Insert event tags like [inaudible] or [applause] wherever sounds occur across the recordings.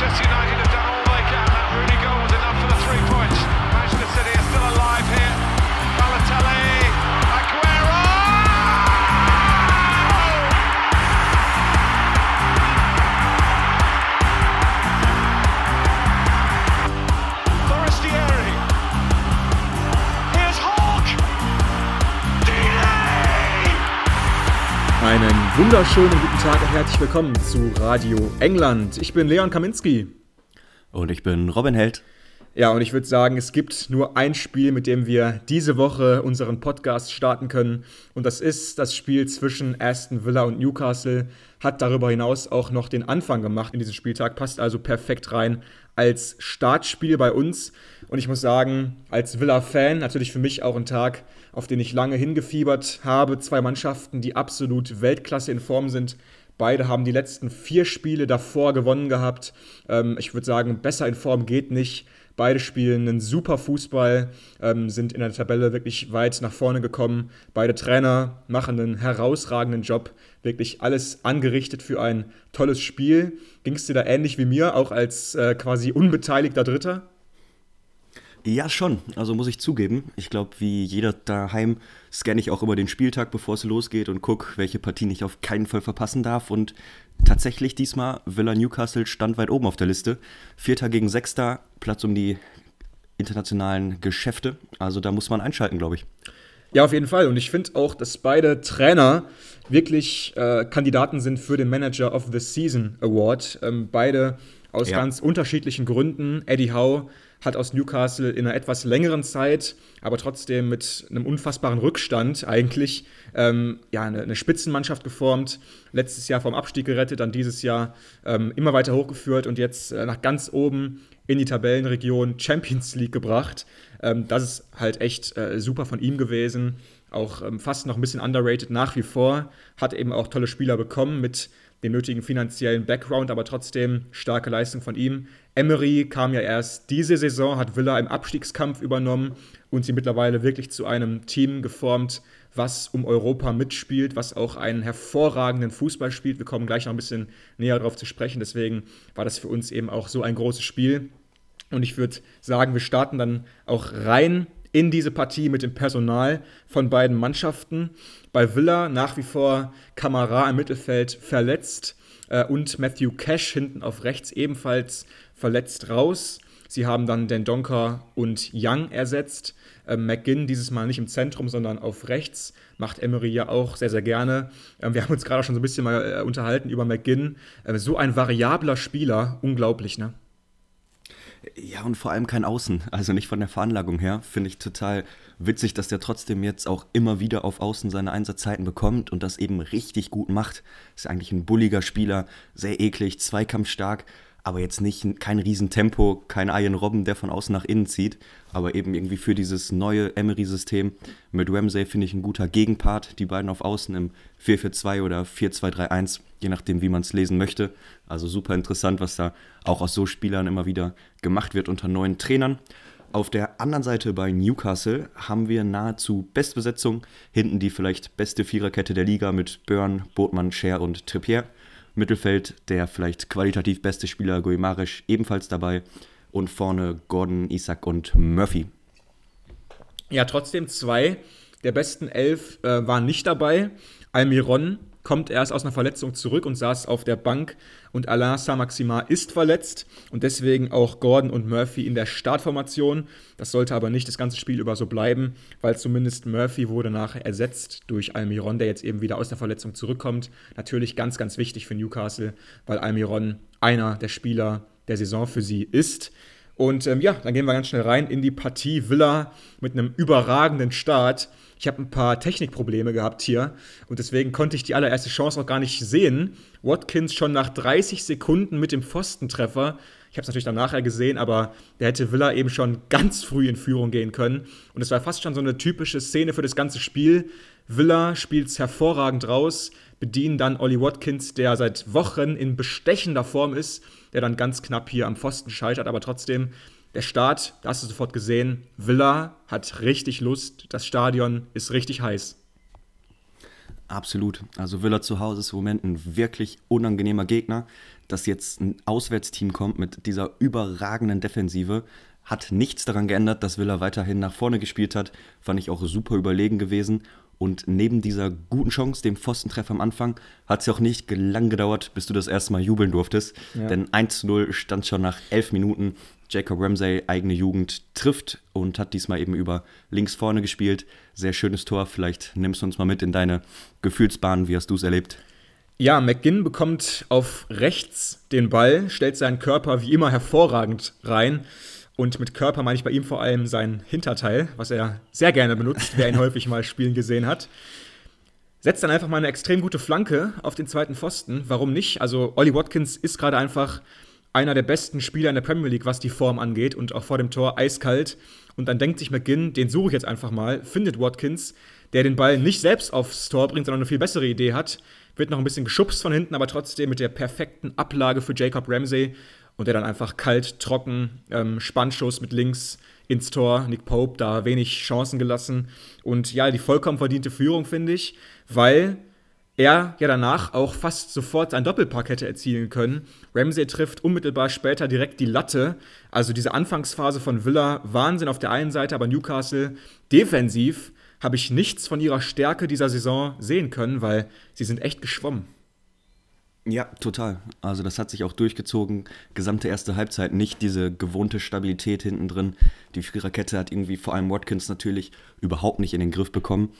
Manchester United wunderschönen guten Tag und herzlich willkommen zu Radio England. Ich bin Leon Kaminski. Und ich bin Robin Held. Ja, und ich würde sagen, es gibt nur ein Spiel, mit dem wir diese Woche unseren Podcast starten können. Und das ist das Spiel zwischen Aston Villa und Newcastle. Hat darüber hinaus auch noch den Anfang gemacht in diesem Spieltag. Passt also perfekt rein als Startspiel bei uns. Und ich muss sagen, als Villa-Fan natürlich für mich auch ein Tag, auf den ich lange hingefiebert habe. Zwei Mannschaften, die absolut Weltklasse in Form sind. Beide haben die letzten vier Spiele davor gewonnen gehabt. Ähm, ich würde sagen, besser in Form geht nicht. Beide spielen einen super Fußball, ähm, sind in der Tabelle wirklich weit nach vorne gekommen. Beide Trainer machen einen herausragenden Job. Wirklich alles angerichtet für ein tolles Spiel. Ging es dir da ähnlich wie mir, auch als äh, quasi unbeteiligter Dritter? Ja, schon. Also muss ich zugeben. Ich glaube, wie jeder daheim scanne ich auch immer den Spieltag, bevor es losgeht und gucke, welche Partien ich auf keinen Fall verpassen darf. Und tatsächlich diesmal Villa Newcastle stand weit oben auf der Liste. Vierter gegen Sechster, Platz um die internationalen Geschäfte. Also da muss man einschalten, glaube ich. Ja, auf jeden Fall. Und ich finde auch, dass beide Trainer wirklich äh, Kandidaten sind für den Manager of the Season Award. Ähm, beide aus Ja. ganz unterschiedlichen Gründen. Eddie Howe hat aus Newcastle in einer etwas längeren Zeit, aber trotzdem mit einem unfassbaren Rückstand eigentlich, ähm, ja, eine, eine Spitzenmannschaft geformt. Letztes Jahr vom Abstieg gerettet, dann dieses Jahr ähm, immer weiter hochgeführt und jetzt äh, nach ganz oben in die Tabellenregion Champions League gebracht. Ähm, das ist halt echt äh, super von ihm gewesen. Auch ähm, fast noch ein bisschen underrated nach wie vor. Hat eben auch tolle Spieler bekommen mit dem nötigen finanziellen Background, aber trotzdem starke Leistung von ihm. Emery kam ja erst diese Saison, hat Villa im Abstiegskampf übernommen und sie mittlerweile wirklich zu einem Team geformt, was um Europa mitspielt, was auch einen hervorragenden Fußball spielt. Wir kommen gleich noch ein bisschen näher darauf zu sprechen. Deswegen war das für uns eben auch so ein großes Spiel. Und ich würde sagen, wir starten dann auch rein in diese Partie mit dem Personal von beiden Mannschaften. Bei Villa nach wie vor Kamara im Mittelfeld verletzt äh, und Matthew Cash hinten auf rechts ebenfalls verletzt raus. Sie haben dann Den Donker und Young ersetzt. Ähm, McGinn dieses Mal nicht im Zentrum, sondern auf rechts. Macht Emery ja auch sehr, sehr gerne. Ähm, wir haben uns gerade schon so ein bisschen mal äh, unterhalten über McGinn. Ähm, so ein variabler Spieler, unglaublich, ne? Ja, und vor allem kein Außen, also nicht von der Veranlagung her. Finde ich total witzig, dass der trotzdem jetzt auch immer wieder auf Außen seine Einsatzzeiten bekommt und das eben richtig gut macht. Ist eigentlich ein bulliger Spieler, sehr eklig, zweikampfstark, aber jetzt nicht kein Riesentempo, kein Ian Robben, der von außen nach innen zieht, aber eben irgendwie für dieses neue Emery-System mit Ramsey finde ich ein guter Gegenpart. Die beiden auf Außen im 4-4-2 oder 4-2-3-1, je nachdem, wie man es lesen möchte. Also super interessant, was da auch aus so Spielern immer wieder gemacht wird unter neuen Trainern. Auf der anderen Seite bei Newcastle haben wir nahezu Bestbesetzung. Hinten die vielleicht beste Viererkette der Liga mit Byrne, Botmann, Scher und Trippier. Mittelfeld der vielleicht qualitativ beste Spieler Guimaraes ebenfalls dabei. Und vorne Gordon, Isaac und Murphy. Ja, trotzdem zwei der besten elf äh, waren nicht dabei. Almiron kommt erst aus einer Verletzung zurück und saß auf der Bank und Alain Saint-Maximin ist verletzt und deswegen auch Gordon und Murphy in der Startformation. Das sollte aber nicht das ganze Spiel über so bleiben, weil zumindest Murphy wurde nachher ersetzt durch Almiron, der jetzt eben wieder aus der Verletzung zurückkommt. Natürlich ganz, ganz wichtig für Newcastle, weil Almiron einer der Spieler der Saison für sie ist. Und ähm, ja, dann gehen wir ganz schnell rein in die Partie Villa mit einem überragenden Start. Ich habe ein paar Technikprobleme gehabt hier und deswegen konnte ich die allererste Chance auch gar nicht sehen. Watkins schon nach 30 Sekunden mit dem Pfostentreffer. Ich habe es natürlich dann nachher gesehen, aber der hätte Villa eben schon ganz früh in Führung gehen können. Und es war fast schon so eine typische Szene für das ganze Spiel. Villa spielt es hervorragend raus, bedienen dann Ollie Watkins, der seit Wochen in bestechender Form ist, der dann ganz knapp hier am Pfosten scheitert, aber trotzdem der Start, da hast du sofort gesehen, Villa hat richtig Lust, das Stadion ist richtig heiß. absolut. Also Villa zu Hause ist im Moment ein wirklich unangenehmer Gegner. Dass jetzt ein Auswärtsteam kommt mit dieser überragenden Defensive, hat nichts daran geändert, dass Villa weiterhin nach vorne gespielt hat. Fand ich auch super überlegen gewesen. Und neben dieser guten Chance, dem Pfostentreffer am Anfang, hat es ja auch nicht lang gedauert, bis du das erste Mal jubeln durftest. Ja. Denn 1-0 stand schon nach elf Minuten. Jacob Ramsey, eigene Jugend, trifft und hat diesmal eben über links vorne gespielt. Sehr schönes Tor. Vielleicht nimmst du uns mal mit in deine Gefühlsbahn. Wie hast du es erlebt? Ja, McGinn bekommt auf rechts den Ball, stellt seinen Körper wie immer hervorragend rein und mit Körper meine ich bei ihm vor allem sein Hinterteil, was er sehr gerne benutzt, wer ihn [laughs] häufig mal spielen gesehen hat. Setzt dann einfach mal eine extrem gute Flanke auf den zweiten Pfosten. Warum nicht? Also, Ollie Watkins ist gerade einfach einer der besten Spieler in der Premier League, was die Form angeht und auch vor dem Tor eiskalt. Und dann denkt sich McGinn, den suche ich jetzt einfach mal, findet Watkins, der den Ball nicht selbst aufs Tor bringt, sondern eine viel bessere Idee hat. Wird noch ein bisschen geschubst von hinten, aber trotzdem mit der perfekten Ablage für Jacob Ramsey und der dann einfach kalt, trocken, ähm, Spannschuss mit links ins Tor. Nick Pope da wenig Chancen gelassen. Und ja, die vollkommen verdiente Führung, finde ich, weil er ja danach auch fast sofort ein Doppelpack hätte erzielen können. Ramsey trifft unmittelbar später direkt die Latte. Also diese Anfangsphase von Villa, Wahnsinn auf der einen Seite, aber Newcastle defensiv habe ich nichts von ihrer Stärke dieser Saison sehen können, weil sie sind echt geschwommen. Ja, total. Also das hat sich auch durchgezogen. Gesamte erste Halbzeit nicht diese gewohnte Stabilität hinten drin. Die Viererkette hat irgendwie vor allem Watkins natürlich überhaupt nicht in den Griff bekommen.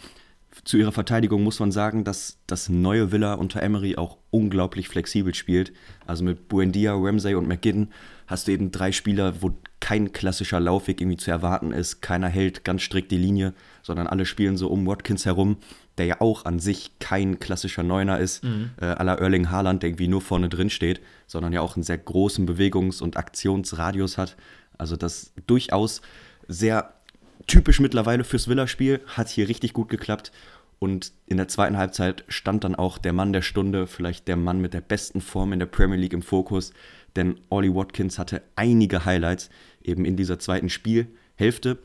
Zu ihrer Verteidigung muss man sagen, dass das neue Villa unter Emery auch unglaublich flexibel spielt. Also mit Buendia, Ramsey und McGinn hast du eben drei Spieler, wo kein klassischer Laufweg irgendwie zu erwarten ist. Keiner hält ganz strikt die Linie, sondern alle spielen so um Watkins herum der ja auch an sich kein klassischer Neuner ist, mhm. äh, aller Erling Haaland, der irgendwie nur vorne drin steht, sondern ja auch einen sehr großen Bewegungs- und Aktionsradius hat. Also das durchaus sehr typisch mittlerweile fürs Villa-Spiel, hat hier richtig gut geklappt. Und in der zweiten Halbzeit stand dann auch der Mann der Stunde, vielleicht der Mann mit der besten Form in der Premier League im Fokus, denn Ollie Watkins hatte einige Highlights eben in dieser zweiten Spielhälfte.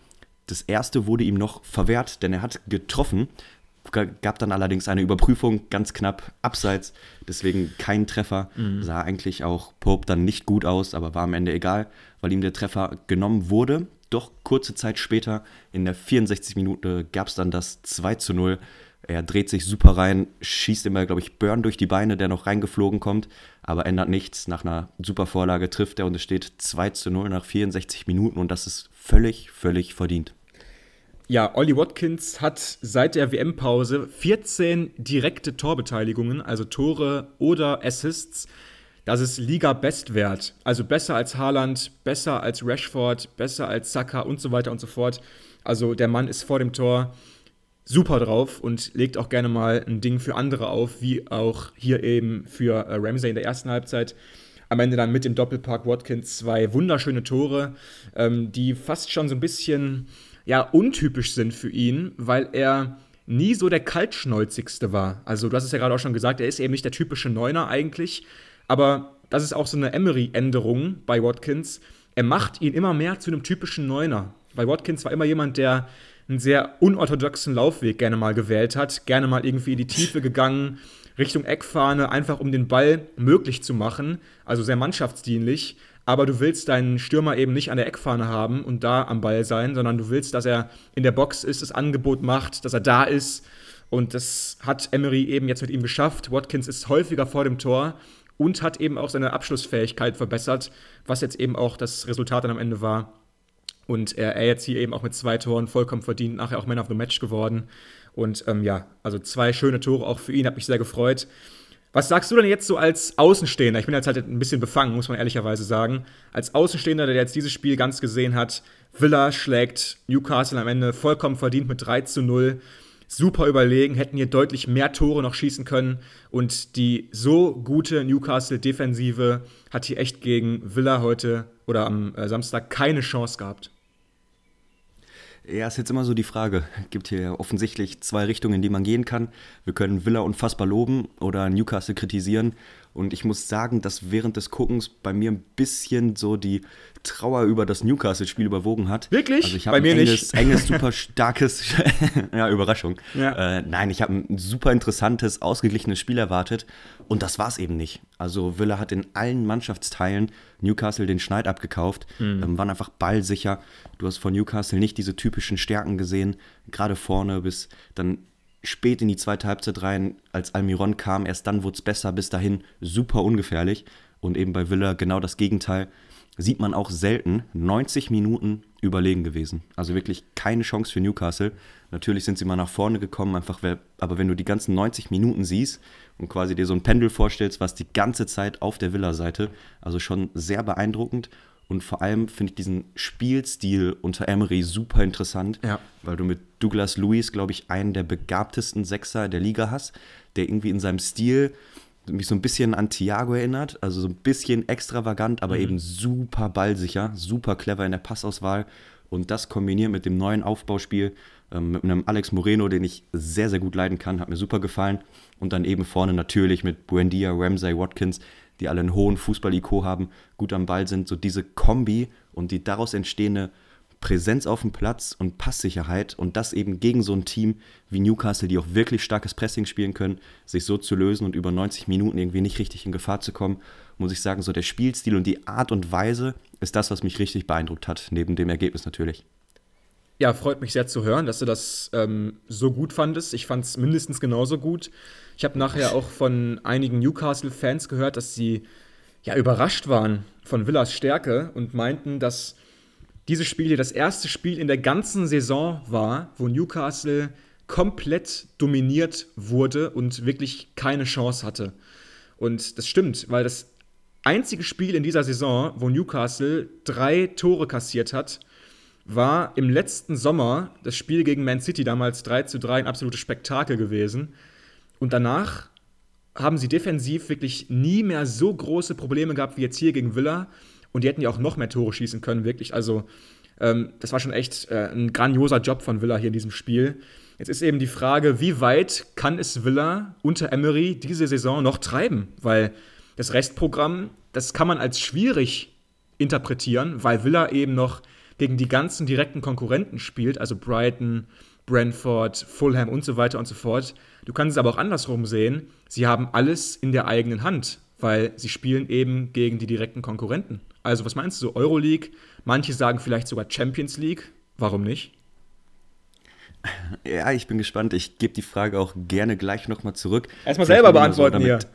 Das erste wurde ihm noch verwehrt, denn er hat getroffen, gab dann allerdings eine Überprüfung, ganz knapp abseits, deswegen kein Treffer. Mhm. Sah eigentlich auch Pope dann nicht gut aus, aber war am Ende egal, weil ihm der Treffer genommen wurde. Doch kurze Zeit später, in der 64 Minute, gab es dann das 2 zu 0. Er dreht sich super rein, schießt immer, glaube ich, Burn durch die Beine, der noch reingeflogen kommt, aber ändert nichts. Nach einer super Vorlage trifft er und es steht 2 zu 0 nach 64 Minuten und das ist völlig, völlig verdient. Ja, Ollie Watkins hat seit der WM-Pause 14 direkte Torbeteiligungen, also Tore oder Assists. Das ist Liga-Bestwert. Also besser als Haaland, besser als Rashford, besser als Saka und so weiter und so fort. Also der Mann ist vor dem Tor super drauf und legt auch gerne mal ein Ding für andere auf, wie auch hier eben für äh, Ramsey in der ersten Halbzeit. Am Ende dann mit dem Doppelpack Watkins zwei wunderschöne Tore, ähm, die fast schon so ein bisschen ja untypisch sind für ihn, weil er nie so der kaltschnäuzigste war. Also du hast es ja gerade auch schon gesagt, er ist eben nicht der typische Neuner eigentlich, aber das ist auch so eine Emery-Änderung bei Watkins. Er macht ihn immer mehr zu einem typischen Neuner. Weil Watkins war immer jemand, der einen sehr unorthodoxen Laufweg gerne mal gewählt hat, gerne mal irgendwie in die Tiefe gegangen, Richtung Eckfahne, einfach um den Ball möglich zu machen, also sehr mannschaftsdienlich aber du willst deinen Stürmer eben nicht an der Eckfahne haben und da am Ball sein, sondern du willst, dass er in der Box ist, das Angebot macht, dass er da ist. Und das hat Emery eben jetzt mit ihm geschafft. Watkins ist häufiger vor dem Tor und hat eben auch seine Abschlussfähigkeit verbessert, was jetzt eben auch das Resultat dann am Ende war. Und er, er jetzt hier eben auch mit zwei Toren vollkommen verdient, nachher auch Man of the Match geworden. Und ähm, ja, also zwei schöne Tore auch für ihn, hat mich sehr gefreut. Was sagst du denn jetzt so als Außenstehender? Ich bin jetzt halt ein bisschen befangen, muss man ehrlicherweise sagen. Als Außenstehender, der jetzt dieses Spiel ganz gesehen hat, Villa schlägt Newcastle am Ende vollkommen verdient mit 3 zu 0. Super überlegen, hätten hier deutlich mehr Tore noch schießen können. Und die so gute Newcastle-Defensive hat hier echt gegen Villa heute oder am äh, Samstag keine Chance gehabt. Ja, ist jetzt immer so die Frage. Es gibt hier offensichtlich zwei Richtungen, in die man gehen kann. Wir können Villa unfassbar loben oder Newcastle kritisieren. Und ich muss sagen, dass während des Guckens bei mir ein bisschen so die Trauer über das Newcastle-Spiel überwogen hat. Wirklich? Also ich habe Bei ein mir enges, nicht. enges, super starkes, [laughs] ja, Überraschung. Ja. Äh, nein, ich habe ein super interessantes, ausgeglichenes Spiel erwartet und das war es eben nicht. Also Villa hat in allen Mannschaftsteilen Newcastle den Schneid abgekauft, ähm, waren einfach ballsicher. Du hast von Newcastle nicht diese typischen Stärken gesehen, gerade vorne bis dann spät in die zweite Halbzeit rein, als Almiron kam, erst dann wurde es besser, bis dahin super ungefährlich. Und eben bei Villa genau das Gegenteil. Sieht man auch selten 90 Minuten überlegen gewesen. Also wirklich keine Chance für Newcastle. Natürlich sind sie mal nach vorne gekommen, einfach aber wenn du die ganzen 90 Minuten siehst und quasi dir so ein Pendel vorstellst, was die ganze Zeit auf der Villa-Seite, also schon sehr beeindruckend. Und vor allem finde ich diesen Spielstil unter Emery super interessant, Ja. weil du mit Douglas Lewis, glaube ich, einen der begabtesten Sechser der Liga hast, der irgendwie in seinem Stil mich so ein bisschen an Thiago erinnert, also so ein bisschen extravagant, aber eben super ballsicher, super clever in der Passauswahl. Und das kombiniert mit dem neuen Aufbauspiel, ähm, mit einem Alex Moreno, den ich sehr, sehr gut leiden kann, hat mir super gefallen. Und dann eben vorne natürlich mit Buendia, Ramsey, Watkins, die alle einen hohen Fußball-Iko haben, gut am Ball sind, so diese Kombi und die daraus entstehende Präsenz auf dem Platz und Passsicherheit und das eben gegen so ein Team wie Newcastle, die auch wirklich starkes Pressing spielen können, sich so zu lösen und über 90 Minuten irgendwie nicht richtig in Gefahr zu kommen, muss ich sagen, so der Spielstil und die Art und Weise ist das, was mich richtig beeindruckt hat, neben dem Ergebnis natürlich. Ja, freut mich sehr zu hören, dass du das ähm, so gut fandest. Ich fand es mindestens genauso gut. Ich habe nachher auch von einigen Newcastle-Fans gehört, dass sie ja überrascht waren von Villas Stärke und meinten, dass dieses Spiel hier das erste Spiel in der ganzen Saison war, wo Newcastle komplett dominiert wurde und wirklich keine Chance hatte. Und das stimmt, weil das einzige Spiel in dieser Saison, wo Newcastle drei Tore kassiert hat, war im letzten Sommer das Spiel gegen Man City, damals 3 zu 3, ein absolutes Spektakel gewesen. Und danach haben sie defensiv wirklich nie mehr so große Probleme gehabt wie jetzt hier gegen Villa. Und die hätten ja auch noch mehr Tore schießen können, wirklich. Also, ähm, das war schon echt äh, ein grandioser Job von Villa hier in diesem Spiel. Jetzt ist eben die Frage, wie weit kann es Villa unter Emery diese Saison noch treiben? Weil das Restprogramm, das kann man als schwierig interpretieren, weil Villa eben noch gegen die ganzen direkten Konkurrenten spielt, also Brighton, Brentford, Fulham und so weiter und so fort. Du kannst es aber auch andersrum sehen. Sie haben alles in der eigenen Hand, weil sie spielen eben gegen die direkten Konkurrenten. Also, was meinst du, Euroleague? Manche sagen vielleicht sogar Champions League. Warum nicht? [laughs] Ja, ich bin gespannt. Ich gebe die Frage auch gerne gleich nochmal zurück. Erstmal selber mal so beantworten damit-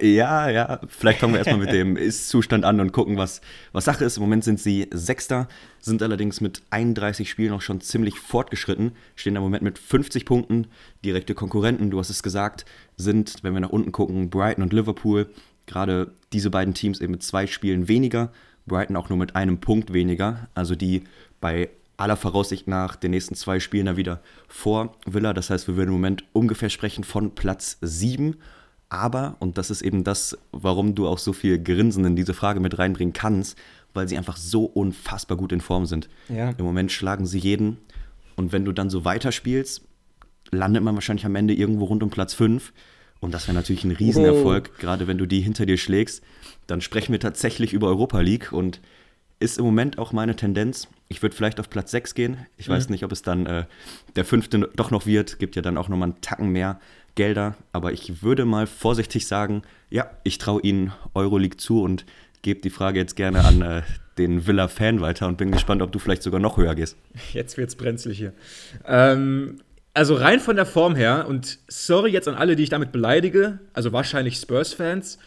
Ja, ja, vielleicht fangen wir erstmal mit dem [laughs] Ist-Zustand an und gucken, was, was Sache ist. Im Moment sind sie Sechster, sind allerdings mit 31 Spielen auch schon ziemlich fortgeschritten, stehen im Moment mit 50 Punkten. Direkte Konkurrenten, du hast es gesagt, sind, wenn wir nach unten gucken, Brighton und Liverpool. Gerade diese beiden Teams eben mit zwei Spielen weniger, Brighton auch nur mit einem Punkt weniger, also die bei aller Voraussicht nach den nächsten zwei Spielen da wieder vor Villa. Das heißt, wir würden im Moment ungefähr sprechen von Platz 7. Aber, und das ist eben das, warum du auch so viel Grinsen in diese Frage mit reinbringen kannst, weil sie einfach so unfassbar gut in Form sind. Ja. Im Moment schlagen sie jeden. Und wenn du dann so weiterspielst, landet man wahrscheinlich am Ende irgendwo rund um Platz 5. Und das wäre natürlich ein Riesenerfolg, gerade wenn du die hinter dir schlägst. Dann sprechen wir tatsächlich über Europa League und ist im Moment auch meine Tendenz. Ich würde vielleicht auf Platz 6 gehen. Ich weiß nicht, ob es dann äh, der fünfte doch noch wird. Gibt ja dann auch nochmal einen Tacken mehr Gelder. Aber ich würde mal vorsichtig sagen, ja, ich traue ihnen Euroleague zu und gebe die Frage jetzt gerne an äh, den Villa-Fan weiter und bin gespannt, ob du vielleicht sogar noch höher gehst. Jetzt wird's brenzlig hier. Ähm, also rein von der Form her, und sorry jetzt an alle, die ich damit beleidige, also wahrscheinlich Spurs-Fans.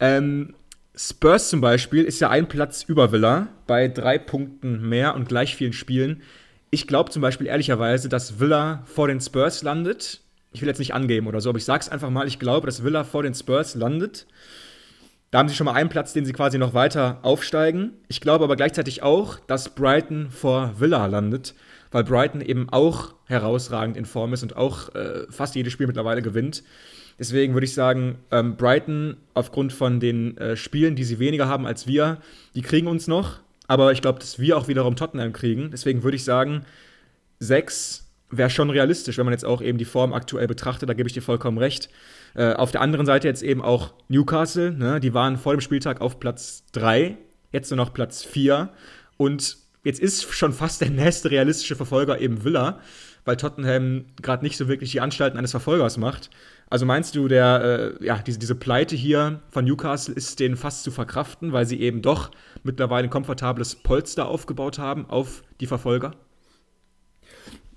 Ähm, Spurs zum Beispiel ist ja ein Platz über Villa bei drei Punkten mehr und gleich vielen Spielen. Ich glaube zum Beispiel ehrlicherweise, dass Villa vor den Spurs landet. Ich will jetzt nicht angeben oder so, aber ich sag's einfach mal, ich glaube, dass Villa vor den Spurs landet. Da haben sie schon mal einen Platz, den sie quasi noch weiter aufsteigen. Ich glaube aber gleichzeitig auch, dass Brighton vor Villa landet, weil Brighton eben auch herausragend in Form ist und auch äh, fast jedes Spiel mittlerweile gewinnt. Deswegen würde ich sagen, ähm, Brighton aufgrund von den äh, Spielen, die sie weniger haben als wir, die kriegen uns noch. Aber ich glaube, dass wir auch wiederum Tottenham kriegen. Deswegen würde ich sagen, sechs wäre schon realistisch, wenn man jetzt auch eben die Form aktuell betrachtet. Da gebe ich dir vollkommen recht. Äh, auf der anderen Seite jetzt eben auch Newcastle. Ne? Die waren vor dem Spieltag auf Platz 3 jetzt nur noch Platz 4 und jetzt ist schon fast der nächste realistische Verfolger eben Villa, weil Tottenham gerade nicht so wirklich die Anstalten eines Verfolgers macht. Also meinst du, der, äh, ja, diese, diese Pleite hier von Newcastle ist denen fast zu verkraften, weil sie eben doch mittlerweile ein komfortables Polster aufgebaut haben auf die Verfolger?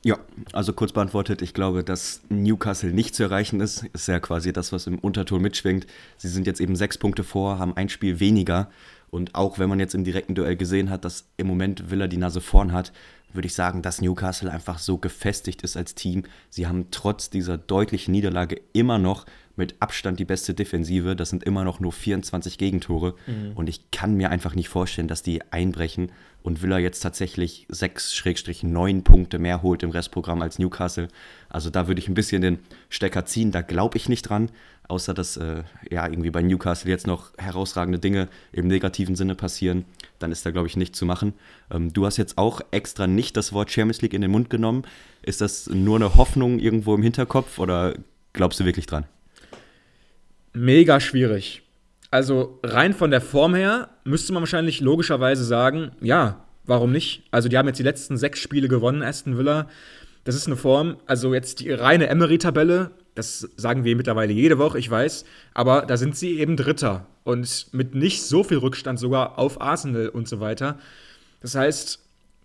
Ja, also kurz beantwortet, ich glaube, dass Newcastle nicht zu erreichen ist. Ist ja quasi das, was im Unterton mitschwingt. Sie sind jetzt eben sechs Punkte vor, haben ein Spiel weniger. Und auch wenn man jetzt im direkten Duell gesehen hat, dass im Moment Villa die Nase vorn hat, würde ich sagen, dass Newcastle einfach so gefestigt ist als Team. Sie haben trotz dieser deutlichen Niederlage immer noch mit Abstand die beste Defensive. Das sind immer noch nur 24 Gegentore. Mhm. Und ich kann mir einfach nicht vorstellen, dass die einbrechen und Villa jetzt tatsächlich 6-9 Punkte mehr holt im Restprogramm als Newcastle. Also da würde ich ein bisschen den Stecker ziehen. Da glaube ich nicht dran außer dass äh, ja irgendwie bei Newcastle jetzt noch herausragende Dinge im negativen Sinne passieren, dann ist da glaube ich nichts zu machen. Ähm, du hast jetzt auch extra nicht das Wort Champions League in den Mund genommen. Ist das nur eine Hoffnung irgendwo im Hinterkopf oder glaubst du wirklich dran? Mega schwierig. Also rein von der Form her müsste man wahrscheinlich logischerweise sagen, ja, warum nicht? Also die haben jetzt die letzten sechs Spiele gewonnen, Aston Villa. Das ist eine Form, also jetzt die reine Emery-Tabelle das sagen wir mittlerweile jede Woche, ich weiß. Aber da sind sie eben Dritter. Und mit nicht so viel Rückstand sogar auf Arsenal und so weiter. Das heißt,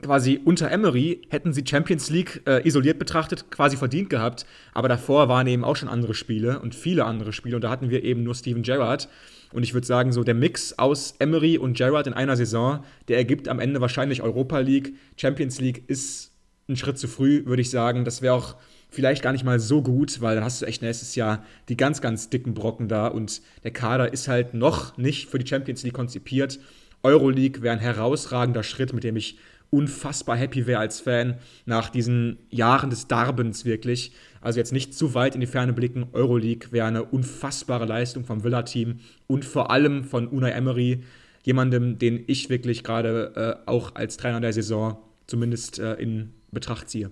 quasi unter Emery hätten sie Champions League äh, isoliert betrachtet quasi verdient gehabt. Aber davor waren eben auch schon andere Spiele und viele andere Spiele. Und da hatten wir eben nur Steven Gerrard. Und ich würde sagen, so der Mix aus Emery und Gerrard in einer Saison, der ergibt am Ende wahrscheinlich Europa League. Champions League ist ein Schritt zu früh, würde ich sagen. Das wäre auch vielleicht gar nicht mal so gut, weil dann hast du echt nächstes Jahr die ganz, ganz dicken Brocken da und der Kader ist halt noch nicht für die Champions League konzipiert. Euroleague wäre ein herausragender Schritt, mit dem ich unfassbar happy wäre als Fan nach diesen Jahren des Darbens wirklich. Also jetzt nicht zu weit in die Ferne blicken. Euroleague wäre eine unfassbare Leistung vom Villa-Team und vor allem von Unai Emery, jemandem, den ich wirklich gerade äh, auch als Trainer der Saison zumindest äh, in Betracht ziehe.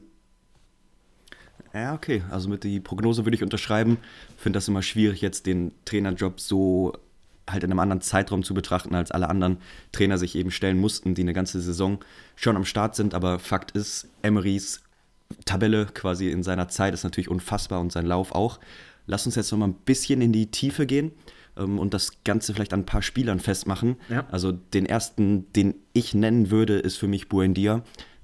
Ja, okay. Also mit die Prognose würde ich unterschreiben. Finde das immer schwierig, jetzt den Trainerjob so halt in einem anderen Zeitraum zu betrachten, als alle anderen Trainer sich eben stellen mussten, die eine ganze Saison schon am Start sind. Aber Fakt ist, Emerys Tabelle quasi in seiner Zeit ist natürlich unfassbar und sein Lauf auch. Lass uns jetzt noch mal ein bisschen in die Tiefe gehen ähm, und das Ganze vielleicht an ein paar Spielern festmachen. Ja. Also den ersten, den ich nennen würde, ist für mich Buendia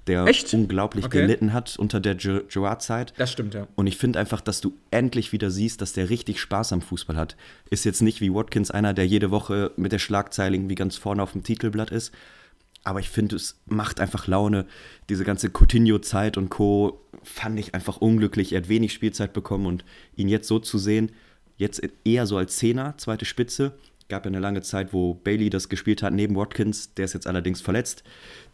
der Echt? unglaublich okay. gelitten hat unter der Gerard-Zeit. Das stimmt, ja. Und ich finde einfach, dass du endlich wieder siehst, dass der richtig Spaß am Fußball hat. Ist jetzt nicht wie Watkins einer, der jede Woche mit der Schlagzeile irgendwie ganz vorne auf dem Titelblatt ist. Aber ich finde, es macht einfach Laune. Diese ganze Coutinho-Zeit und Co. fand ich einfach unglücklich. Er hat wenig Spielzeit bekommen und ihn jetzt so zu sehen, jetzt eher so als Zehner, zweite Spitze, Gab ja eine lange Zeit, wo Bailey das gespielt hat neben Watkins. Der ist jetzt allerdings verletzt.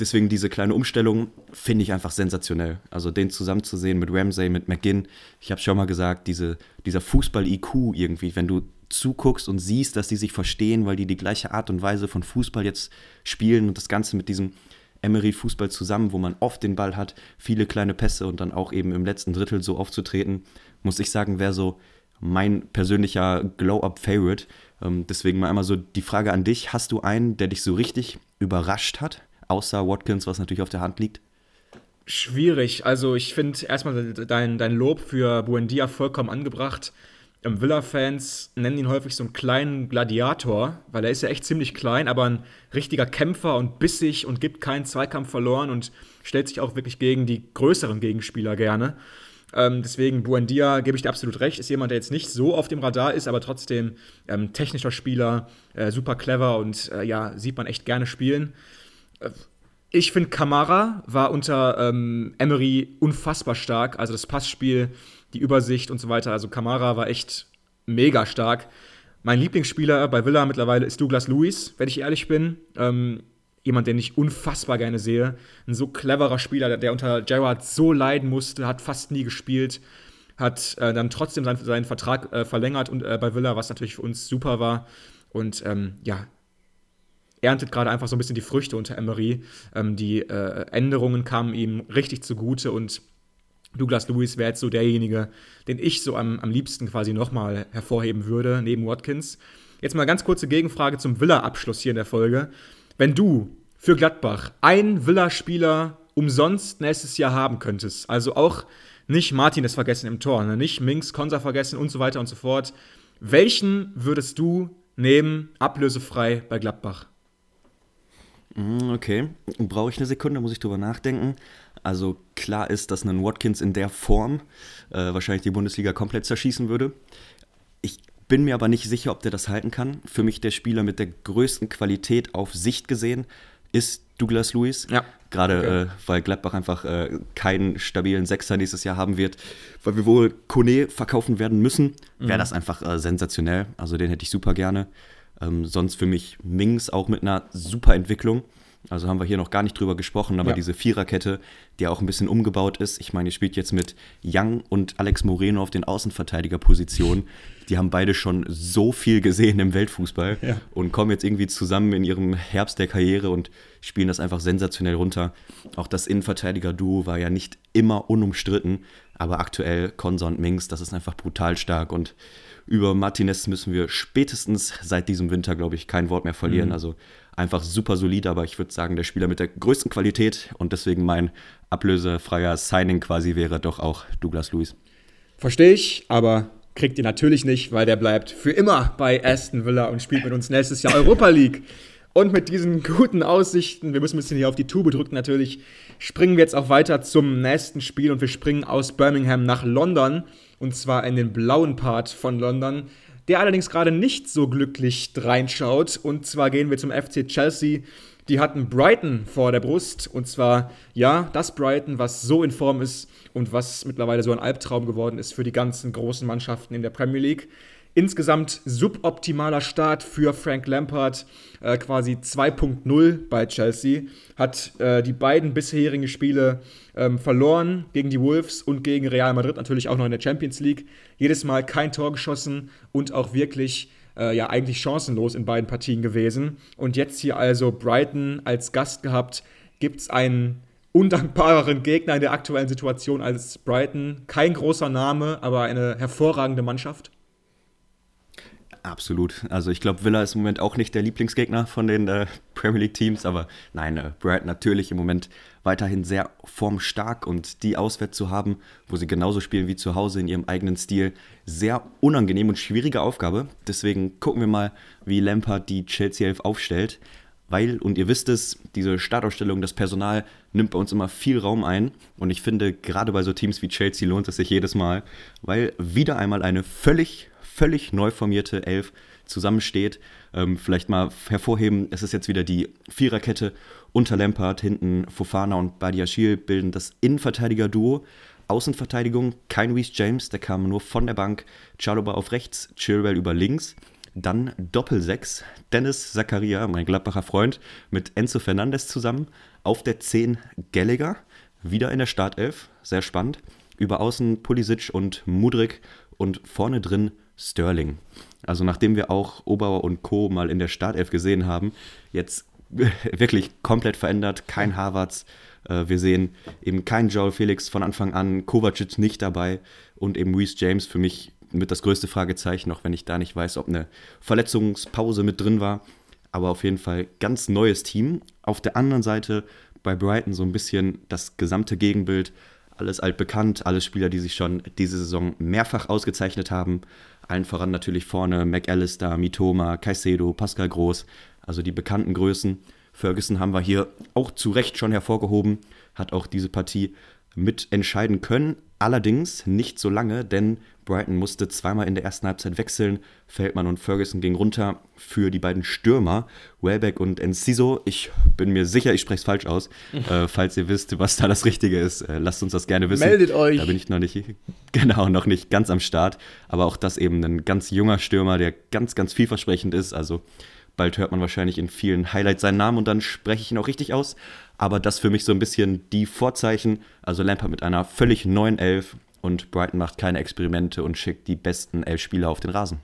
Deswegen diese kleine Umstellung finde ich einfach sensationell. Also den zusammenzusehen mit Ramsey, mit McGinn. Ich habe schon mal gesagt, diese, dieser Fußball-IQ irgendwie, wenn du zuguckst und siehst, dass die sich verstehen, weil die die gleiche Art und Weise von Fußball jetzt spielen und das Ganze mit diesem Emery-Fußball zusammen, wo man oft den Ball hat, viele kleine Pässe und dann auch eben im letzten Drittel so aufzutreten, muss ich sagen, wäre so mein persönlicher Glow-Up-Favorite. Ähm, deswegen mal einmal so die Frage an dich: Hast du einen, der dich so richtig überrascht hat, außer Watkins, was natürlich auf der Hand liegt? Schwierig. Also, ich finde erstmal dein, dein Lob für Buendia vollkommen angebracht. Ähm, Villa-Fans nennen ihn häufig so einen kleinen Gladiator, weil er ist ja echt ziemlich klein, aber ein richtiger Kämpfer und bissig und gibt keinen Zweikampf verloren und stellt sich auch wirklich gegen die größeren Gegenspieler gerne. Ähm, deswegen, Buendia, gebe ich dir absolut recht, ist jemand, der jetzt nicht so auf dem Radar ist, aber trotzdem ähm, technischer Spieler, äh, super clever und äh, ja, sieht man echt gerne spielen. Äh, ich finde, Kamara war unter ähm, Emery unfassbar stark. Also das Passspiel, die Übersicht und so weiter. Also Kamara war echt mega stark. Mein Lieblingsspieler bei Villa mittlerweile ist Douglas Lewis, wenn ich ehrlich bin. Ähm, jemand, den ich unfassbar gerne sehe. Ein so cleverer Spieler, der, unter Gerrard so leiden musste, hat fast nie gespielt, hat äh, dann trotzdem seinen, seinen Vertrag äh, verlängert und äh, bei Villa, was natürlich für uns super war. Und ähm, ja, erntet gerade einfach so ein bisschen die Früchte unter Emery. Ähm, die äh, Änderungen kamen ihm richtig zugute und Douglas Lewis wäre jetzt so derjenige, den ich so am, am liebsten quasi nochmal hervorheben würde, neben Watkins. Jetzt mal ganz kurze Gegenfrage zum Villa-Abschluss hier in der Folge. Wenn du für Gladbach einen Villa-Spieler umsonst nächstes Jahr haben könntest, also auch nicht Martin ist vergessen im Tor, ne? nicht Minks, Konsa vergessen und so weiter und so fort, welchen würdest du nehmen, ablösefrei bei Gladbach? Mm, okay, brauche ich eine Sekunde, muss ich drüber nachdenken. Also klar ist, dass ein Watkins in der Form äh, wahrscheinlich die Bundesliga komplett zerschießen würde. Ich bin mir aber nicht sicher, ob der das halten kann. Für mich der Spieler mit der größten Qualität auf Sicht gesehen ist Douglas Lewis. Ja. Gerade okay. äh, weil Gladbach einfach äh, keinen stabilen Sechser nächstes Jahr haben wird, weil wir wohl Kone verkaufen werden müssen, wäre mhm. das einfach äh, sensationell. Also den hätte ich super gerne. Ähm, sonst für mich Mings auch mit einer super Entwicklung. Also haben wir hier noch gar nicht drüber gesprochen, aber ja. diese Viererkette, die auch ein bisschen umgebaut ist. Ich meine, ihr spielt jetzt mit Young und Alex Moreno auf den Außenverteidigerpositionen. Die haben beide schon so viel gesehen im Weltfußball ja. und kommen jetzt irgendwie zusammen in ihrem Herbst der Karriere und spielen das einfach sensationell runter. Auch das Innenverteidiger-Duo war ja nicht immer unumstritten, aber aktuell Konsa und Mings, das ist einfach brutal stark und über Martinez müssen wir spätestens seit diesem Winter, glaube ich, kein Wort mehr verlieren. Mhm. Also einfach super solid, aber ich würde sagen, der Spieler mit der größten Qualität und deswegen mein ablösefreier Signing quasi wäre doch auch Douglas Lewis. Verstehe ich, aber kriegt ihr natürlich nicht, weil der bleibt für immer bei Aston Villa und spielt mit uns nächstes Jahr Europa League. Und mit diesen guten Aussichten, wir müssen ein bisschen hier auf die Tube drücken natürlich, springen wir jetzt auch weiter zum nächsten Spiel und wir springen aus Birmingham nach London und zwar in den blauen Part von London der allerdings gerade nicht so glücklich reinschaut. Und zwar gehen wir zum FC Chelsea. Die hatten Brighton vor der Brust. Und zwar, ja, das Brighton, was so in Form ist und was mittlerweile so ein Albtraum geworden ist für die ganzen großen Mannschaften in der Premier League. Insgesamt suboptimaler Start für Frank Lampard, äh, quasi 2.0 bei Chelsea. Hat äh, die beiden bisherigen Spiele ähm, verloren gegen die Wolves und gegen Real Madrid, natürlich auch noch in der Champions League. Jedes Mal kein Tor geschossen und auch wirklich äh, ja eigentlich chancenlos in beiden Partien gewesen. Und jetzt hier also Brighton als Gast gehabt. Gibt es einen undankbareren Gegner in der aktuellen Situation als Brighton? Kein großer Name, aber eine hervorragende Mannschaft. Absolut. Also ich glaube, Villa ist im Moment auch nicht der Lieblingsgegner von den äh, Premier League Teams, aber nein, äh, Brighton natürlich im Moment weiterhin sehr formstark und die auswärts zu haben, wo sie genauso spielen wie zu Hause in ihrem eigenen Stil, sehr unangenehm und schwierige Aufgabe. Deswegen gucken wir mal, wie Lampard die Chelsea 11 aufstellt. Weil, und ihr wisst es, diese Startausstellung, das Personal nimmt bei uns immer viel Raum ein. Und ich finde, gerade bei so Teams wie Chelsea lohnt es sich jedes Mal, weil wieder einmal eine völlig völlig neu formierte Elf zusammensteht. Ähm, vielleicht mal hervorheben, es ist jetzt wieder die Viererkette unter Lampard, hinten Fofana und Badiashil bilden das Innenverteidiger-Duo. Außenverteidigung, kein Reece James, der kam nur von der Bank. Chaloba auf rechts, Chilwell über links. Dann Doppelsechs, Dennis Zakaria, mein Gladbacher Freund, mit Enzo Fernandes zusammen. Auf der 10 Gallagher, wieder in der Startelf, sehr spannend. Über Außen Pulisic und Mudrik und vorne drin Sterling. Also nachdem wir auch Oberauer und Co. mal in der Startelf gesehen haben, jetzt [laughs] wirklich komplett verändert, kein Harvards. Äh, wir sehen eben keinen Joel Felix von Anfang an, Kovacic nicht dabei und eben Reese James für mich mit das größte Fragezeichen, auch wenn ich da nicht weiß, ob eine Verletzungspause mit drin war. Aber auf jeden Fall ganz neues Team. Auf der anderen Seite bei Brighton so ein bisschen das gesamte Gegenbild. Alles altbekannt, alles Spieler, die sich schon diese Saison mehrfach ausgezeichnet haben. Allen voran natürlich vorne McAllister, Mitoma, Caicedo, Pascal Groß, also die bekannten Größen. Ferguson haben wir hier auch zu Recht schon hervorgehoben, hat auch diese Partie mitentscheiden können. Allerdings nicht so lange, denn Brighton musste zweimal in der ersten Halbzeit wechseln. Feldmann und Ferguson gingen runter für die beiden Stürmer, Welbeck und Enciso. Ich bin mir sicher, ich spreche es falsch aus. [laughs] äh, falls ihr wisst, was da das Richtige ist, äh, lasst uns das gerne wissen. Meldet euch. Da bin ich noch nicht, [laughs] genau, noch nicht ganz am Start. Aber auch das eben ein ganz junger Stürmer, der ganz, ganz vielversprechend ist. Also bald hört man wahrscheinlich in vielen Highlights seinen Namen und dann spreche ich ihn auch richtig aus aber das für mich so ein bisschen die Vorzeichen. Also Lampard mit einer völlig neuen Elf und Brighton macht keine Experimente und schickt die besten elf Spieler auf den Rasen.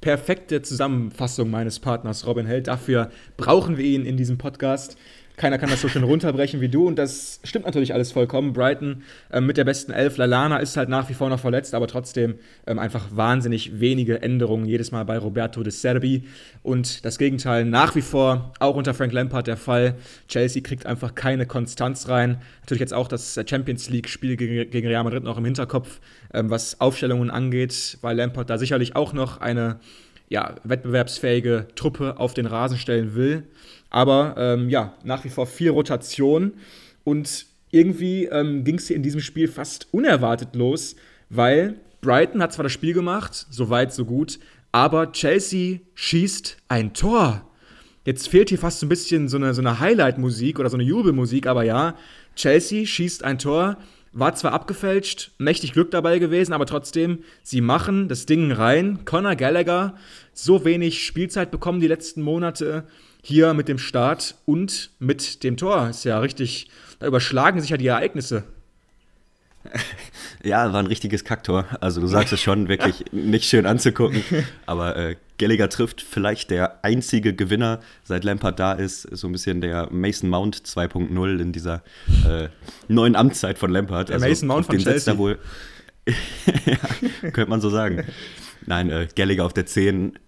Perfekte Zusammenfassung meines Partners Robin Held. Dafür brauchen wir ihn in diesem Podcast. Keiner kann das so schön runterbrechen wie du. Und das stimmt natürlich alles vollkommen. Brighton ähm, mit der besten Elf. Lalana ist halt nach wie vor noch verletzt, aber trotzdem ähm, einfach wahnsinnig wenige Änderungen jedes Mal bei Roberto de Serbi. Und das Gegenteil nach wie vor auch unter Frank Lampard der Fall. Chelsea kriegt einfach keine Konstanz rein. Natürlich jetzt auch das Champions League-Spiel gegen, gegen, Real Madrid noch im Hinterkopf, ähm, was Aufstellungen angeht, weil Lampard da sicherlich auch noch eine ja, wettbewerbsfähige Truppe auf den Rasen stellen will. Aber ähm, ja, nach wie vor viel Rotation. Und irgendwie ähm, ging es hier in diesem Spiel fast unerwartet los, weil Brighton hat zwar das Spiel gemacht, so weit, so gut, aber Chelsea schießt ein Tor. Jetzt fehlt hier fast so ein bisschen so eine, so eine Highlight-Musik oder so eine Jubelmusik, aber ja, Chelsea schießt ein Tor, war zwar abgefälscht, mächtig Glück dabei gewesen, aber trotzdem, sie machen das Ding rein. Conor Gallagher, so wenig Spielzeit bekommen die letzten Monate hier mit dem Start und mit dem Tor. Ist ja richtig, da überschlagen sich ja die Ereignisse. Ja, war ein richtiges Kacktor. Also du sagst es schon, wirklich nicht schön anzugucken. Aber äh, Gallagher trifft vielleicht der einzige Gewinner, seit Lampard da ist. So ein bisschen der Mason Mount 2.0 in dieser äh, neuen Amtszeit von Lampard. Der also, Mason Mount von Chelsea. Da wohl, [laughs] ja, könnte man so sagen. Nein, äh, Gallagher auf der 10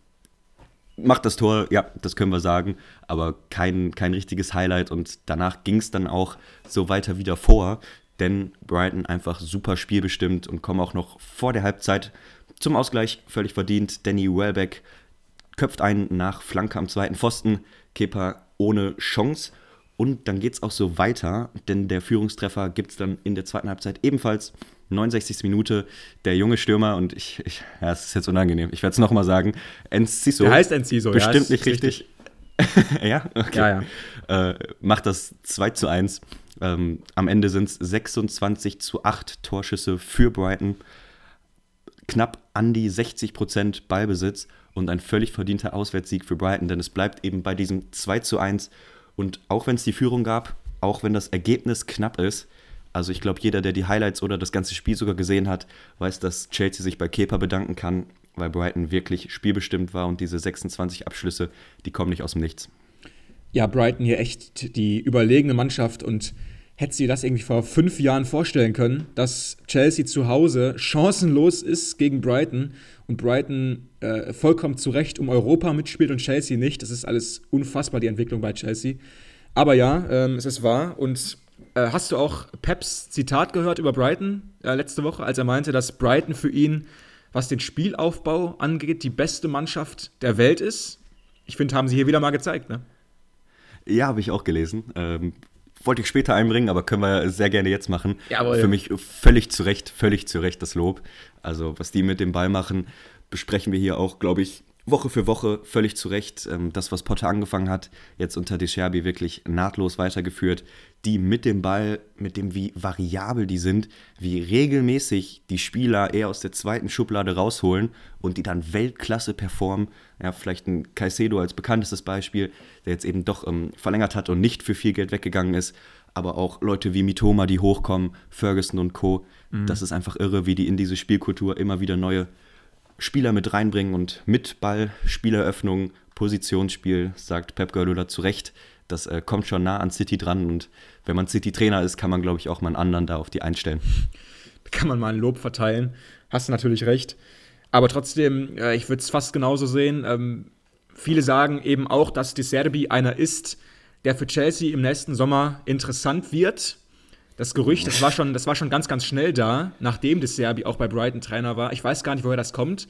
macht das Tor, ja, das können wir sagen, aber kein, kein richtiges Highlight und danach ging es dann auch so weiter wieder vor, denn Brighton einfach super spielbestimmt und kommen auch noch vor der Halbzeit zum Ausgleich völlig verdient. Danny Welbeck köpft einen nach Flanke am zweiten Pfosten, Kepa ohne Chance und dann geht es auch so weiter, denn der Führungstreffer gibt es dann in der zweiten Halbzeit ebenfalls 69. Minute, der junge Stürmer, und ich, ich ja, es ist jetzt unangenehm, ich werde es nochmal sagen, Enciso. Der heißt Enciso, Bestimmt ja, nicht richtig. richtig. [laughs] ja? Okay. Ja, ja. Äh, macht das 2 zu 1. Ähm, am Ende sind es 26 zu 8 Torschüsse für Brighton. Knapp an die 60 Prozent Ballbesitz und ein völlig verdienter Auswärtssieg für Brighton, denn es bleibt eben bei diesem 2 zu 1. Und auch wenn es die Führung gab, auch wenn das Ergebnis knapp ist, also ich glaube, jeder, der die Highlights oder das ganze Spiel sogar gesehen hat, weiß, dass Chelsea sich bei Kepa bedanken kann, weil Brighton wirklich spielbestimmt war und diese 26 Abschlüsse, die kommen nicht aus dem Nichts. Ja, Brighton hier echt die überlegene Mannschaft und hätte sie das irgendwie vor fünf Jahren vorstellen können, dass Chelsea zu Hause chancenlos ist gegen Brighton und Brighton äh, vollkommen zu Recht um Europa mitspielt und Chelsea nicht. Das ist alles unfassbar, die Entwicklung bei Chelsea. Aber ja, ähm, es ist wahr und äh, hast du auch Peps Zitat gehört über Brighton äh, letzte Woche, als er meinte, dass Brighton für ihn, was den Spielaufbau angeht, die beste Mannschaft der Welt ist? Ich finde, haben sie hier wieder mal gezeigt, ne? Ja, habe ich auch gelesen. Ähm, wollte ich später einbringen, aber können wir sehr gerne jetzt machen. Jawohl. Für mich völlig zu Recht, völlig zu Recht das Lob. Also, was die mit dem Ball machen, besprechen wir hier auch, glaube ich, Woche für Woche völlig zu Recht. Ähm, das, was Potter angefangen hat, jetzt unter Descherbi wirklich nahtlos weitergeführt. Die mit dem Ball, mit dem wie variabel die sind, wie regelmäßig die Spieler eher aus der zweiten Schublade rausholen und die dann Weltklasse performen. Ja, vielleicht ein Caicedo als bekanntestes Beispiel, der jetzt eben doch ähm, verlängert hat und nicht für viel Geld weggegangen ist. Aber auch Leute wie Mitoma, die hochkommen, Ferguson und Co. Mhm. Das ist einfach irre, wie die in diese Spielkultur immer wieder neue Spieler mit reinbringen und mit Ball, Spieleröffnung, Positionsspiel, sagt Pep Guardiola zu Recht. Das äh, kommt schon nah an City dran und wenn man City-Trainer ist, kann man, glaube ich, auch mal einen anderen da auf die einstellen. Da [laughs] kann man mal ein Lob verteilen. Hast du natürlich recht. Aber trotzdem, äh, ich würde es fast genauso sehen. Ähm, viele sagen eben auch, dass De Serbi einer ist, der für Chelsea im nächsten Sommer interessant wird das Gerücht, das war schon, das war schon ganz, ganz schnell da, nachdem De Serbi auch bei Brighton Trainer war. Ich weiß gar nicht, woher das kommt,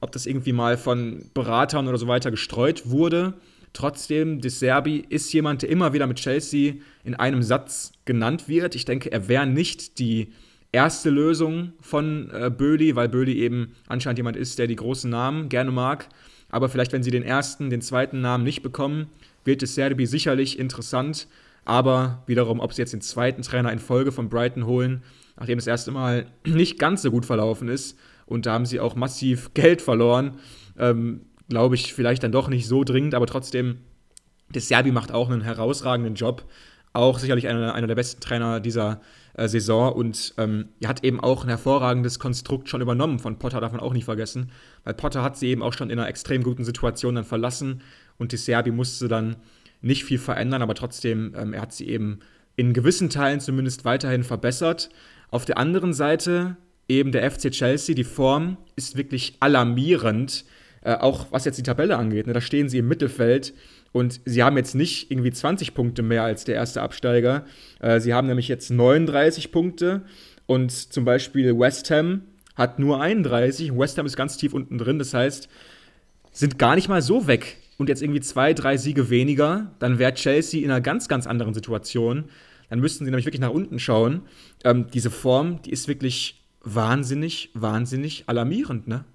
ob das irgendwie mal von Beratern oder so weiter gestreut wurde. Trotzdem, De Serbi ist jemand, der immer wieder mit Chelsea in einem Satz genannt wird. Ich denke, er wäre nicht die erste Lösung von äh, Böli, weil Böli eben anscheinend jemand ist, der die großen Namen gerne mag. Aber vielleicht, wenn sie den ersten, den zweiten Namen nicht bekommen, wird De Serbi sicherlich interessant. Aber wiederum, ob sie jetzt den zweiten Trainer in Folge von Brighton holen, nachdem das erste Mal [clears throat] nicht ganz so gut verlaufen ist und da haben sie auch massiv Geld verloren, ähm, glaube ich vielleicht dann doch nicht so dringend, aber trotzdem, De Serbi macht auch einen herausragenden Job. Auch sicherlich einer, einer der besten Trainer dieser äh, Saison und ähm, er hat eben auch ein hervorragendes Konstrukt schon übernommen von Potter, darf man auch nicht vergessen, weil Potter hat sie eben auch schon in einer extrem guten Situation dann verlassen und De Serbi musste dann nicht viel verändern, aber trotzdem, ähm, er hat sie eben in gewissen Teilen zumindest weiterhin verbessert. Auf der anderen Seite eben der FC Chelsea, die Form ist wirklich alarmierend, äh, auch was jetzt die Tabelle angeht. Ne? Da stehen sie im Mittelfeld und sie haben jetzt nicht irgendwie 20 Punkte mehr als der erste Absteiger. Äh, sie haben nämlich jetzt 39 Punkte und zum Beispiel West Ham hat nur 31. West Ham ist ganz tief unten drin, das heißt, sind gar nicht mal so weg. Und jetzt irgendwie zwei, drei Siege weniger, dann wäre Chelsea in einer ganz, ganz anderen Situation. Dann müssten sie nämlich wirklich nach unten schauen. Ähm, diese Form, die ist wirklich wahnsinnig, wahnsinnig alarmierend, ne?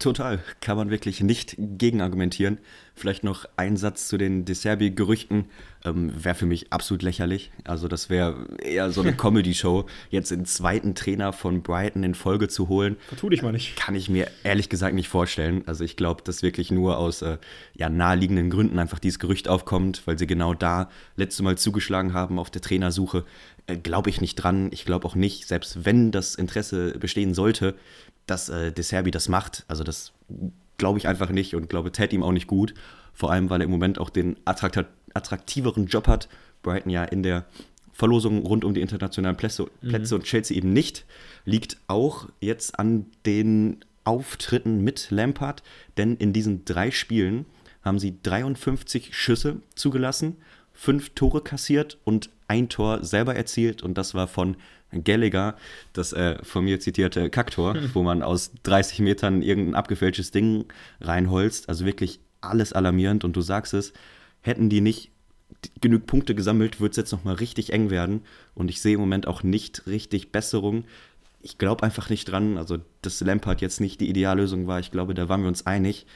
Total, kann man wirklich nicht gegenargumentieren. Vielleicht noch ein Satz zu den Deserbi-Gerüchten. Ähm, wäre für mich absolut lächerlich. Also, das wäre eher so eine [laughs] Comedy-Show, jetzt den zweiten Trainer von Brighton in Folge zu holen. Vertu dich mal nicht. Kann ich mir ehrlich gesagt nicht vorstellen. Also, ich glaube, dass wirklich nur aus äh, ja, naheliegenden Gründen einfach dieses Gerücht aufkommt, weil sie genau da letzte Mal zugeschlagen haben auf der Trainersuche. Äh, glaube ich nicht dran. Ich glaube auch nicht, selbst wenn das Interesse bestehen sollte, dass äh, De Serbi das macht. Also das glaube ich einfach nicht und glaube, tät ihm auch nicht gut. Vor allem, weil er im Moment auch den attraktiveren Job hat. Brighton ja in der Verlosung rund um die internationalen Plätze, Plätze mhm. und Chelsea eben nicht. Liegt auch jetzt an den Auftritten mit Lampard, denn in diesen drei Spielen haben sie 53 Schüsse zugelassen, fünf Tore kassiert und ein Tor selber erzielt und das war von Gallagher, das äh, von mir zitierte Kaktor, hm. [laughs] wo man aus 30 Metern irgendein abgefälschtes Ding reinholzt. Also wirklich alles alarmierend. Und du sagst es, hätten die nicht genug Punkte gesammelt, wird es jetzt nochmal richtig eng werden. Und ich sehe im Moment auch nicht richtig Besserung. Ich glaube einfach nicht dran, also dass Lampard jetzt nicht die Ideallösung war. Ich glaube, da waren wir uns einig.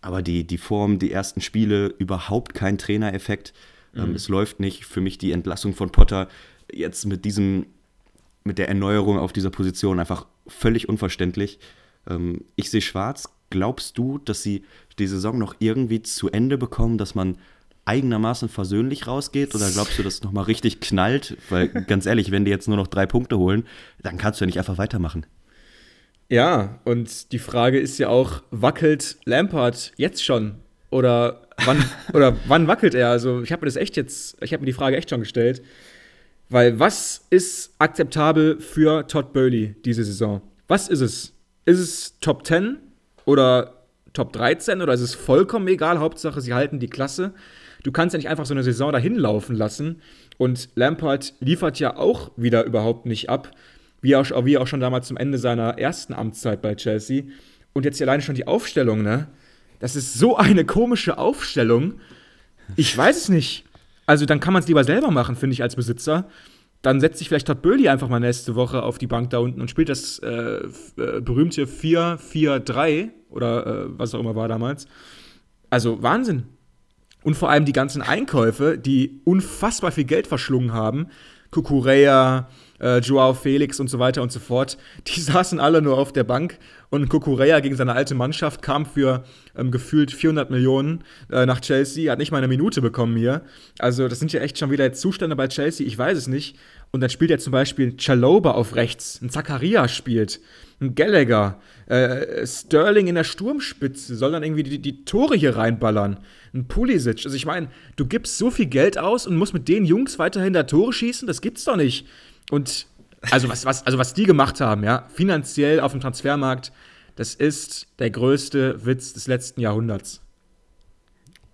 Aber die, die Form, die ersten Spiele, überhaupt kein Trainereffekt. Ähm, mhm. Ähm, es läuft nicht. Für mich die Entlassung von Potter jetzt mit diesem mit der Erneuerung auf dieser Position einfach völlig unverständlich. Ähm, ich sehe schwarz. Glaubst du, dass sie die Saison noch irgendwie zu Ende bekommen, dass man eigenermaßen versöhnlich rausgeht? Oder glaubst du, dass es nochmal richtig knallt? Weil [laughs] ganz ehrlich, wenn die jetzt nur noch drei Punkte holen, dann kannst du ja nicht einfach weitermachen. Ja, und die Frage ist ja auch, wackelt Lampard jetzt schon? Oder wann, [laughs] oder wann wackelt er? Also ich habe mir das echt jetzt, ich habe mir die Frage echt schon gestellt. Weil was ist akzeptabel für Todd Burley diese Saison? Was ist es? Ist es Top 10 oder Top 13 oder ist es vollkommen egal? Hauptsache, sie halten die Klasse. Du kannst ja nicht einfach so eine Saison dahin laufen lassen. Und Lampard liefert ja auch wieder überhaupt nicht ab, wie auch, wie auch schon damals zum Ende seiner ersten Amtszeit bei Chelsea. Und jetzt hier alleine schon die Aufstellung, ne? Das ist so eine komische Aufstellung. Ich weiß es nicht. Also dann kann man es lieber selber machen, finde ich, als Besitzer. Dann setzt sich vielleicht Todd Böli einfach mal nächste Woche auf die Bank da unten und spielt das äh, äh berühmte 4-4-3 oder äh, was auch immer war damals. Also Wahnsinn. Und vor allem die ganzen Einkäufe, die unfassbar viel Geld verschlungen haben. Kukurea, äh, Joao Felix und so weiter und so fort, die [laughs] saßen alle nur auf der Bank und Kukurea gegen seine alte Mannschaft kam für ähm, gefühlt 400 Millionen äh, nach Chelsea, hat nicht mal eine Minute bekommen hier. Also das sind ja echt schon wieder Zustände bei Chelsea, ich weiß es nicht. Und dann spielt ja zum Beispiel Chaloba auf rechts, ein Zakaria spielt, ein Gallagher, äh, Sterling in der Sturmspitze soll dann irgendwie die, die Tore hier reinballern. Ein Pulisic. Also ich meine, du gibst so viel Geld aus und musst mit den Jungs weiterhin da Tore schießen, das gibt's doch nicht. Und also was, was, also was die gemacht haben, ja, finanziell auf dem Transfermarkt, das ist der größte Witz des letzten Jahrhunderts.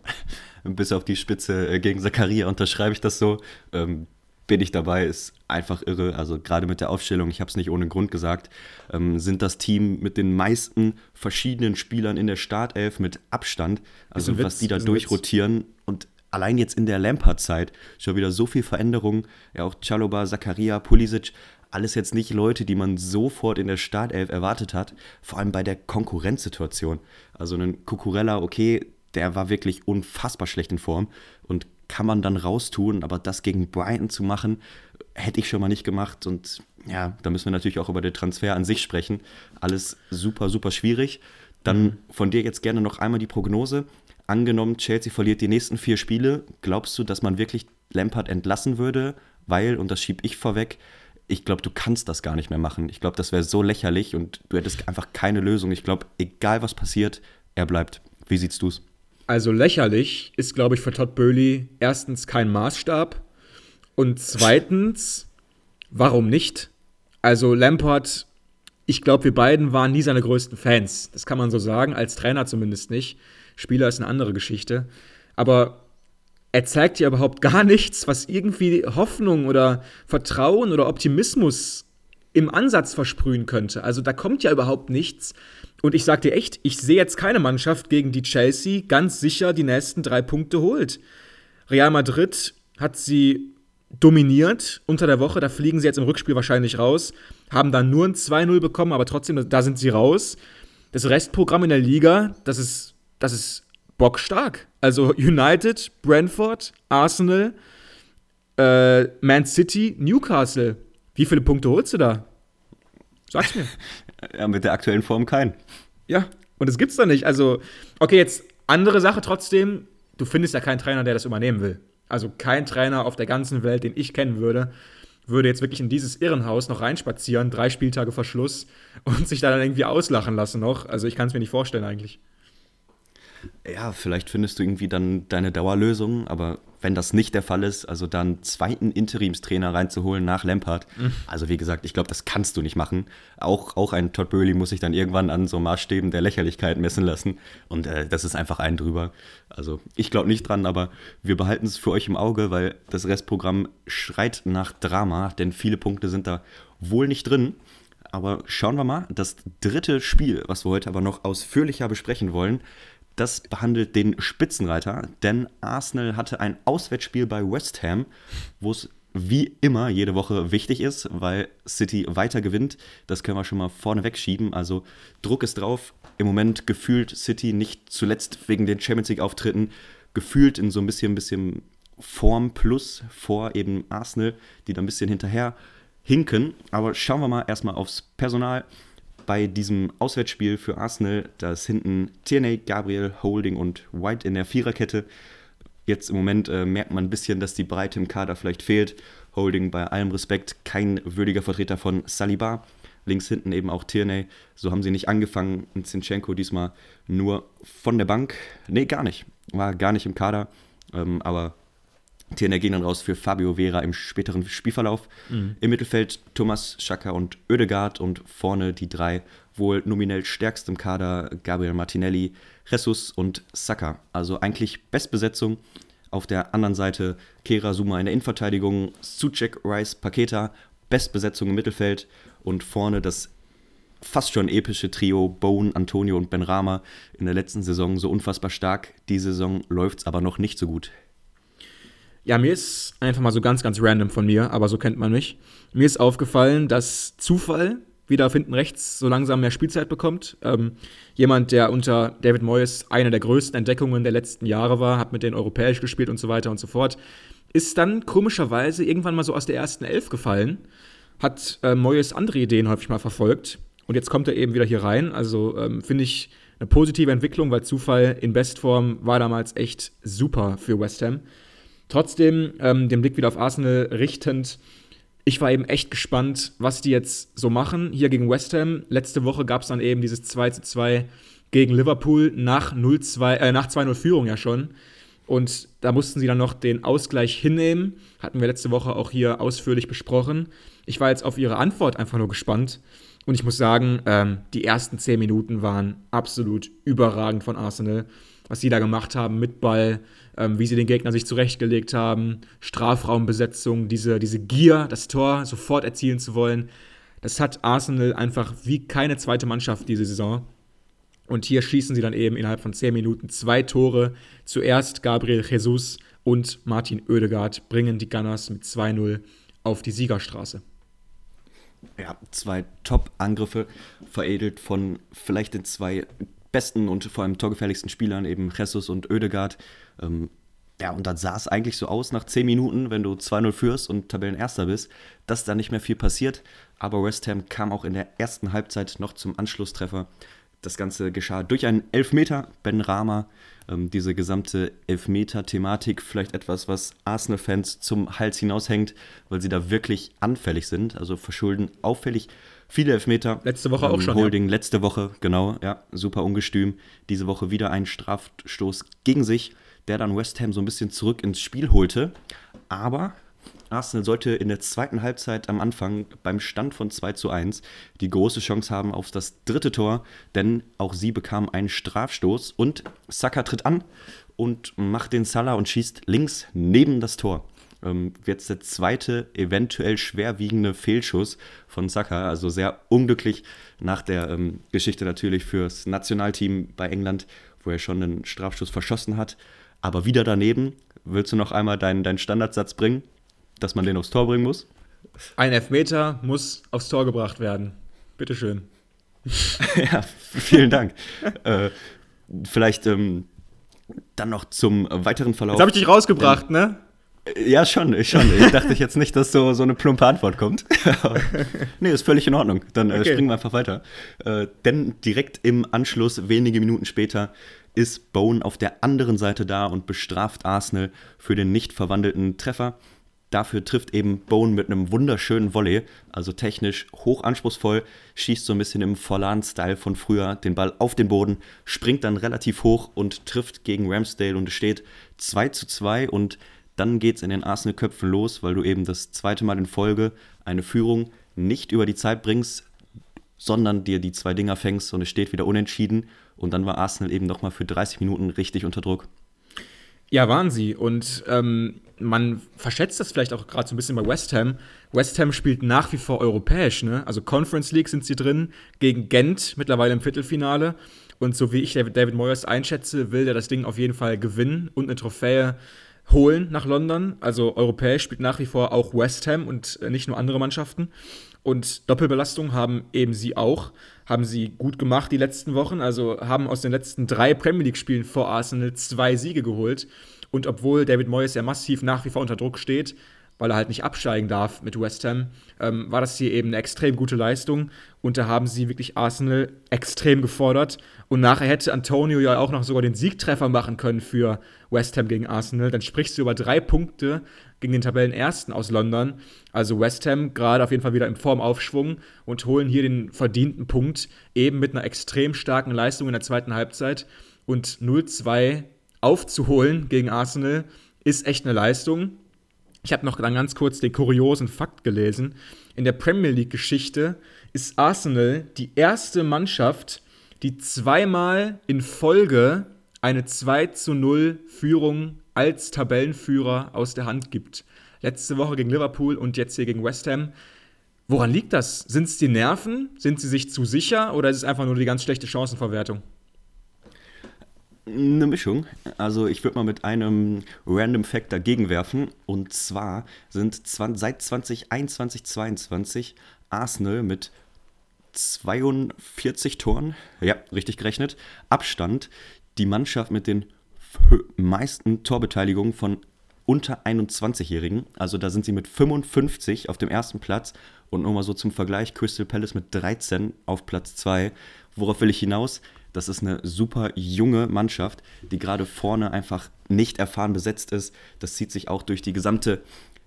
[laughs] Bis auf die Spitze äh, gegen Zakaria unterschreibe ich das so. Ähm, bin ich dabei, ist einfach irre. Also gerade mit der Aufstellung, ich habe es nicht ohne Grund gesagt, ähm, sind das Team mit den meisten verschiedenen Spielern in der Startelf mit Abstand. Also was die da durchrotieren und allein jetzt in der Lampard-Zeit schon wieder so viel Veränderung. Ja, auch Chaloba, Zakaria, Pulisic, alles jetzt nicht Leute, die man sofort in der Startelf erwartet hat, vor allem bei der Konkurrenzsituation. Also ein Cucurella, okay, der war wirklich unfassbar schlecht in Form und kann man dann raustun, aber das gegen Brighton zu machen, hätte ich schon mal nicht gemacht und ja, da müssen wir natürlich auch über den Transfer an sich sprechen. Alles super, super schwierig. Dann mhm. von dir jetzt gerne noch einmal die Prognose angenommen, Chelsea verliert die nächsten vier Spiele, glaubst du, dass man wirklich Lampard entlassen würde? Weil, und das schiebe ich vorweg, ich glaube, du kannst das gar nicht mehr machen. Ich glaube, das wäre so lächerlich und du hättest einfach keine Lösung. Ich glaube, egal was passiert, er bleibt. Wie siehst du es? Also lächerlich ist, glaube ich, für Todd Bowley erstens kein Maßstab und zweitens, warum nicht? Also Lampard, ich glaube, wir beiden waren nie seine größten Fans. Das kann man so sagen, als Trainer zumindest nicht. Spieler ist eine andere Geschichte. Aber er zeigt ja überhaupt gar nichts, was irgendwie Hoffnung oder Vertrauen oder Optimismus im Ansatz versprühen könnte. Also da kommt ja überhaupt nichts. Und ich sag dir echt, ich sehe jetzt keine Mannschaft, gegen die Chelsea ganz sicher die nächsten drei Punkte holt. Real Madrid hat sie dominiert unter der Woche. Da fliegen sie jetzt im Rückspiel wahrscheinlich raus. Haben dann nur ein 2-0 bekommen, aber trotzdem, da sind sie raus. Das Restprogramm in der Liga, das ist, das ist bockstark. Also United, Brentford, Arsenal, äh, Man City, Newcastle. Wie viele Punkte holst du da? Sag's mir. [laughs] Ja, mit der aktuellen Form kein. Ja, und das gibt's da nicht. Also, okay, jetzt andere Sache trotzdem. Du findest ja keinen Trainer, der das übernehmen will. Also kein Trainer auf der ganzen Welt, den ich kennen würde, würde jetzt wirklich in dieses Irrenhaus noch reinspazieren, drei Spieltage vor Schluss und sich da dann irgendwie auslachen lassen noch. Also ich kann es mir nicht vorstellen eigentlich. Ja, vielleicht findest du irgendwie dann deine Dauerlösung, aber wenn das nicht der Fall ist, also dann zweiten Interimstrainer reinzuholen nach Lampard, mhm. also wie gesagt, ich glaube, das kannst du nicht machen. Auch, auch ein Todd Burley muss sich dann irgendwann an so Maßstäben der Lächerlichkeit messen lassen und äh, das ist einfach ein drüber. Also ich glaube nicht dran, aber wir behalten es für euch im Auge, weil das Restprogramm schreit nach Drama, denn viele Punkte sind da wohl nicht drin. Aber schauen wir mal, das dritte Spiel, was wir heute aber noch ausführlicher besprechen wollen, das behandelt den Spitzenreiter, denn Arsenal hatte ein Auswärtsspiel bei West Ham, wo es wie immer jede Woche wichtig ist, weil City weiter gewinnt. Das können wir schon mal vorne wegschieben. Also Druck ist drauf. Im Moment gefühlt City nicht zuletzt wegen den Champions League-Auftritten, gefühlt in so ein bisschen, bisschen Form plus vor eben Arsenal, die da ein bisschen hinterher hinken. Aber schauen wir mal erstmal aufs Personal bei diesem Auswärtsspiel für Arsenal, da ist hinten Tierney, Gabriel, Holding und White in der Viererkette. Jetzt im Moment äh, merkt man ein bisschen, dass die Breite im Kader vielleicht fehlt. Holding bei allem Respekt kein würdiger Vertreter von Saliba. Links hinten eben auch Tierney. So haben sie nicht angefangen. Und Zinchenko diesmal nur von der Bank. Nee, gar nicht. War gar nicht im Kader. Ähm, aber Ging dann raus für Fabio Vera im späteren Spielverlauf. Mhm. Im Mittelfeld Thomas Schaka und Oedegaard und vorne die drei wohl nominell stärksten im Kader Gabriel Martinelli, Jesus und Saka. Also eigentlich Bestbesetzung. Auf der anderen Seite Kera Suma in der Innenverteidigung, Suchek, Rice, Paketa, Bestbesetzung im Mittelfeld und vorne das fast schon epische Trio Bone, Antonio und Ben Rama in der letzten Saison so unfassbar stark. Die Saison läuft es aber noch nicht so gut. Ja, mir ist einfach mal so ganz, ganz random von mir, aber so kennt man mich. Mir ist aufgefallen, dass Zufall wieder hinten rechts so langsam mehr Spielzeit bekommt. Ähm, jemand, der unter David Moyes eine der größten Entdeckungen der letzten Jahre war, hat mit denen europäisch gespielt und so weiter und so fort, ist dann komischerweise irgendwann mal so aus der ersten Elf gefallen, hat äh, Moyes andere Ideen häufig mal verfolgt und jetzt kommt er eben wieder hier rein. Also ähm, finde ich eine positive Entwicklung, weil Zufall in Bestform war damals echt super für West Ham. Trotzdem, ähm, den Blick wieder auf Arsenal richtend, ich war eben echt gespannt, was die jetzt so machen. Hier gegen West Ham. Letzte Woche gab es dann eben dieses 2 zu 2 gegen Liverpool nach 0-2, äh, nach 2-0 Führung ja schon. Und da mussten sie dann noch den Ausgleich hinnehmen. Hatten wir letzte Woche auch hier ausführlich besprochen. Ich war jetzt auf ihre Antwort einfach nur gespannt. Und ich muss sagen, ähm, die ersten 10 Minuten waren absolut überragend von Arsenal. Was sie da gemacht haben mit Ball, ähm, wie sie den Gegner sich zurechtgelegt haben, Strafraumbesetzung, diese, diese Gier, das Tor sofort erzielen zu wollen. Das hat Arsenal einfach wie keine zweite Mannschaft diese Saison. Und hier schießen sie dann eben innerhalb von 10 Minuten zwei Tore. Zuerst Gabriel Jesus und Martin Oedegaard bringen die Gunners mit 2-0 auf die Siegerstraße. Ja, zwei Top-Angriffe, veredelt von vielleicht den zwei besten und vor allem torgefährlichsten Spielern, eben Jesus und Oedegaard. Ähm, ja, und dann sah es eigentlich so aus nach 10 Minuten, wenn du 2-0 führst und Tabellenerster bist, dass da nicht mehr viel passiert. Aber West Ham kam auch in der ersten Halbzeit noch zum Anschlusstreffer. Das Ganze geschah durch einen Elfmeter. Ben Rama, ähm, diese gesamte Elfmeter-Thematik, vielleicht etwas, was Arsenal-Fans zum Hals hinaushängt, weil sie da wirklich anfällig sind. Also verschulden auffällig Viele Elfmeter. Letzte Woche auch Ähm, schon, Holding letzte Woche, genau, ja, super ungestüm. Diese Woche wieder einen Strafstoß gegen sich, der dann West Ham so ein bisschen zurück ins Spiel holte. Aber Arsenal sollte in der zweiten Halbzeit am Anfang beim Stand von 2 zu 1 die große Chance haben auf das dritte Tor, denn auch sie bekam einen Strafstoß und Saka tritt an und macht den Salah und schießt links neben das Tor. Ähm, jetzt der zweite, eventuell schwerwiegende Fehlschuss von Saka. Also sehr unglücklich nach der ähm, Geschichte natürlich fürs Nationalteam bei England, wo er schon einen Strafschuss verschossen hat. Aber wieder daneben. Willst du noch einmal deinen, deinen Standardsatz bringen, dass man den aufs Tor bringen muss? Ein Elfmeter muss aufs Tor gebracht werden. Bitteschön. [laughs] ja, vielen Dank. äh, vielleicht ähm, dann noch zum weiteren Verlauf. Jetzt habe ich dich rausgebracht, ne? Ja, schon, ich schon. Ich dachte jetzt nicht, dass so, so eine plumpe Antwort kommt. [laughs] Nee, ist völlig in Ordnung. Dann äh, Okay. springen wir einfach weiter. Äh, denn direkt im Anschluss, wenige Minuten später, ist Bone auf der anderen Seite da und bestraft Arsenal für den nicht verwandelten Treffer. Dafür trifft eben Bone mit einem wunderschönen Volley, also technisch hoch anspruchsvoll, schießt so ein bisschen im Forlan-Style von früher den Ball auf den Boden, springt dann relativ hoch und trifft gegen Ramsdale und es steht 2 zu 2 und dann geht es in den Arsenal-Köpfen los, weil du eben das zweite Mal in Folge eine Führung nicht über die Zeit bringst, sondern dir die zwei Dinger fängst und es steht wieder unentschieden und dann war Arsenal eben nochmal für 30 Minuten richtig unter Druck. Ja, waren sie. Und ähm, man verschätzt das vielleicht auch gerade so ein bisschen bei West Ham. West Ham spielt nach wie vor europäisch, ne? Also Conference League sind sie drin, gegen Gent mittlerweile im Viertelfinale. Und so wie ich David, Moyes einschätze, will der das Ding auf jeden Fall gewinnen und eine Trophäe holen nach London. Also europäisch spielt nach wie vor auch West Ham und äh, nicht nur andere Mannschaften. Und Doppelbelastung haben eben sie auch. Haben sie gut gemacht die letzten Wochen. Also haben aus den letzten drei Premier League-Spielen vor Arsenal zwei Siege geholt. Und obwohl David Moyes ja massiv nach wie vor unter Druck steht, weil er halt nicht absteigen darf mit West Ham, ähm, war das hier eben eine extrem gute Leistung. Und da haben sie wirklich Arsenal extrem gefordert. Und nachher hätte Antonio ja auch noch sogar den Siegtreffer machen können für West Ham gegen Arsenal. Dann sprichst du über drei Punkte gegen den Tabellenersten aus London. Also West Ham gerade auf jeden Fall wieder im Formaufschwung und holen hier den verdienten Punkt, eben mit einer extrem starken Leistung in der zweiten Halbzeit. Und 0-2 aufzuholen gegen Arsenal ist echt eine Leistung. Ich habe noch dann ganz kurz den kuriosen Fakt gelesen. In der Premier League-Geschichte ist Arsenal die erste Mannschaft, die zweimal in Folge eine 2 zu 0 Führung als Tabellenführer aus der Hand gibt. Letzte Woche gegen Liverpool und jetzt hier gegen West Ham. Woran liegt das? Sind es die Nerven? Sind sie sich zu sicher oder ist es einfach nur die ganz schlechte Chancenverwertung? Eine Mischung. Also ich würde mal mit einem Random Fact dagegen werfen. Und zwar sind 20, seit 2021, 22 Arsenal mit 42 Toren, ja, richtig gerechnet, Abstand die Mannschaft mit den meisten Torbeteiligungen von unter 21-Jährigen. Also da sind sie mit 55 auf dem ersten Platz und nur mal so zum Vergleich Crystal Palace mit 13 auf Platz 2. Worauf will ich hinaus? Das ist eine super junge Mannschaft, die gerade vorne einfach nicht erfahren besetzt ist. Das zieht sich auch durch die gesamte,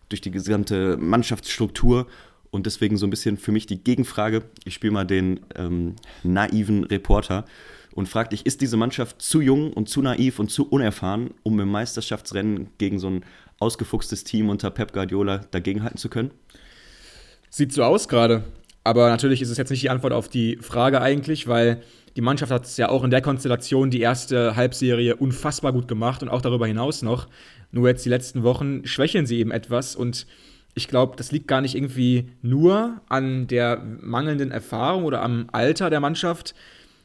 durch die gesamte Mannschaftsstruktur und deswegen so ein bisschen für mich die Gegenfrage. Ich spiele mal den ähm, naiven Reporter und frage dich, ist diese Mannschaft zu jung und zu naiv und zu unerfahren, um im Meisterschaftsrennen gegen so ein ausgefuchstes Team unter Pep Guardiola dagegenhalten zu können? Sieht so aus gerade. Aber natürlich ist es jetzt nicht die Antwort auf die Frage eigentlich, weil die Mannschaft hat es ja auch in der Konstellation die erste Halbserie unfassbar gut gemacht und auch darüber hinaus noch. Nur jetzt die letzten Wochen schwächeln sie eben etwas und ich glaube, das liegt gar nicht irgendwie nur an der mangelnden Erfahrung oder am Alter der Mannschaft.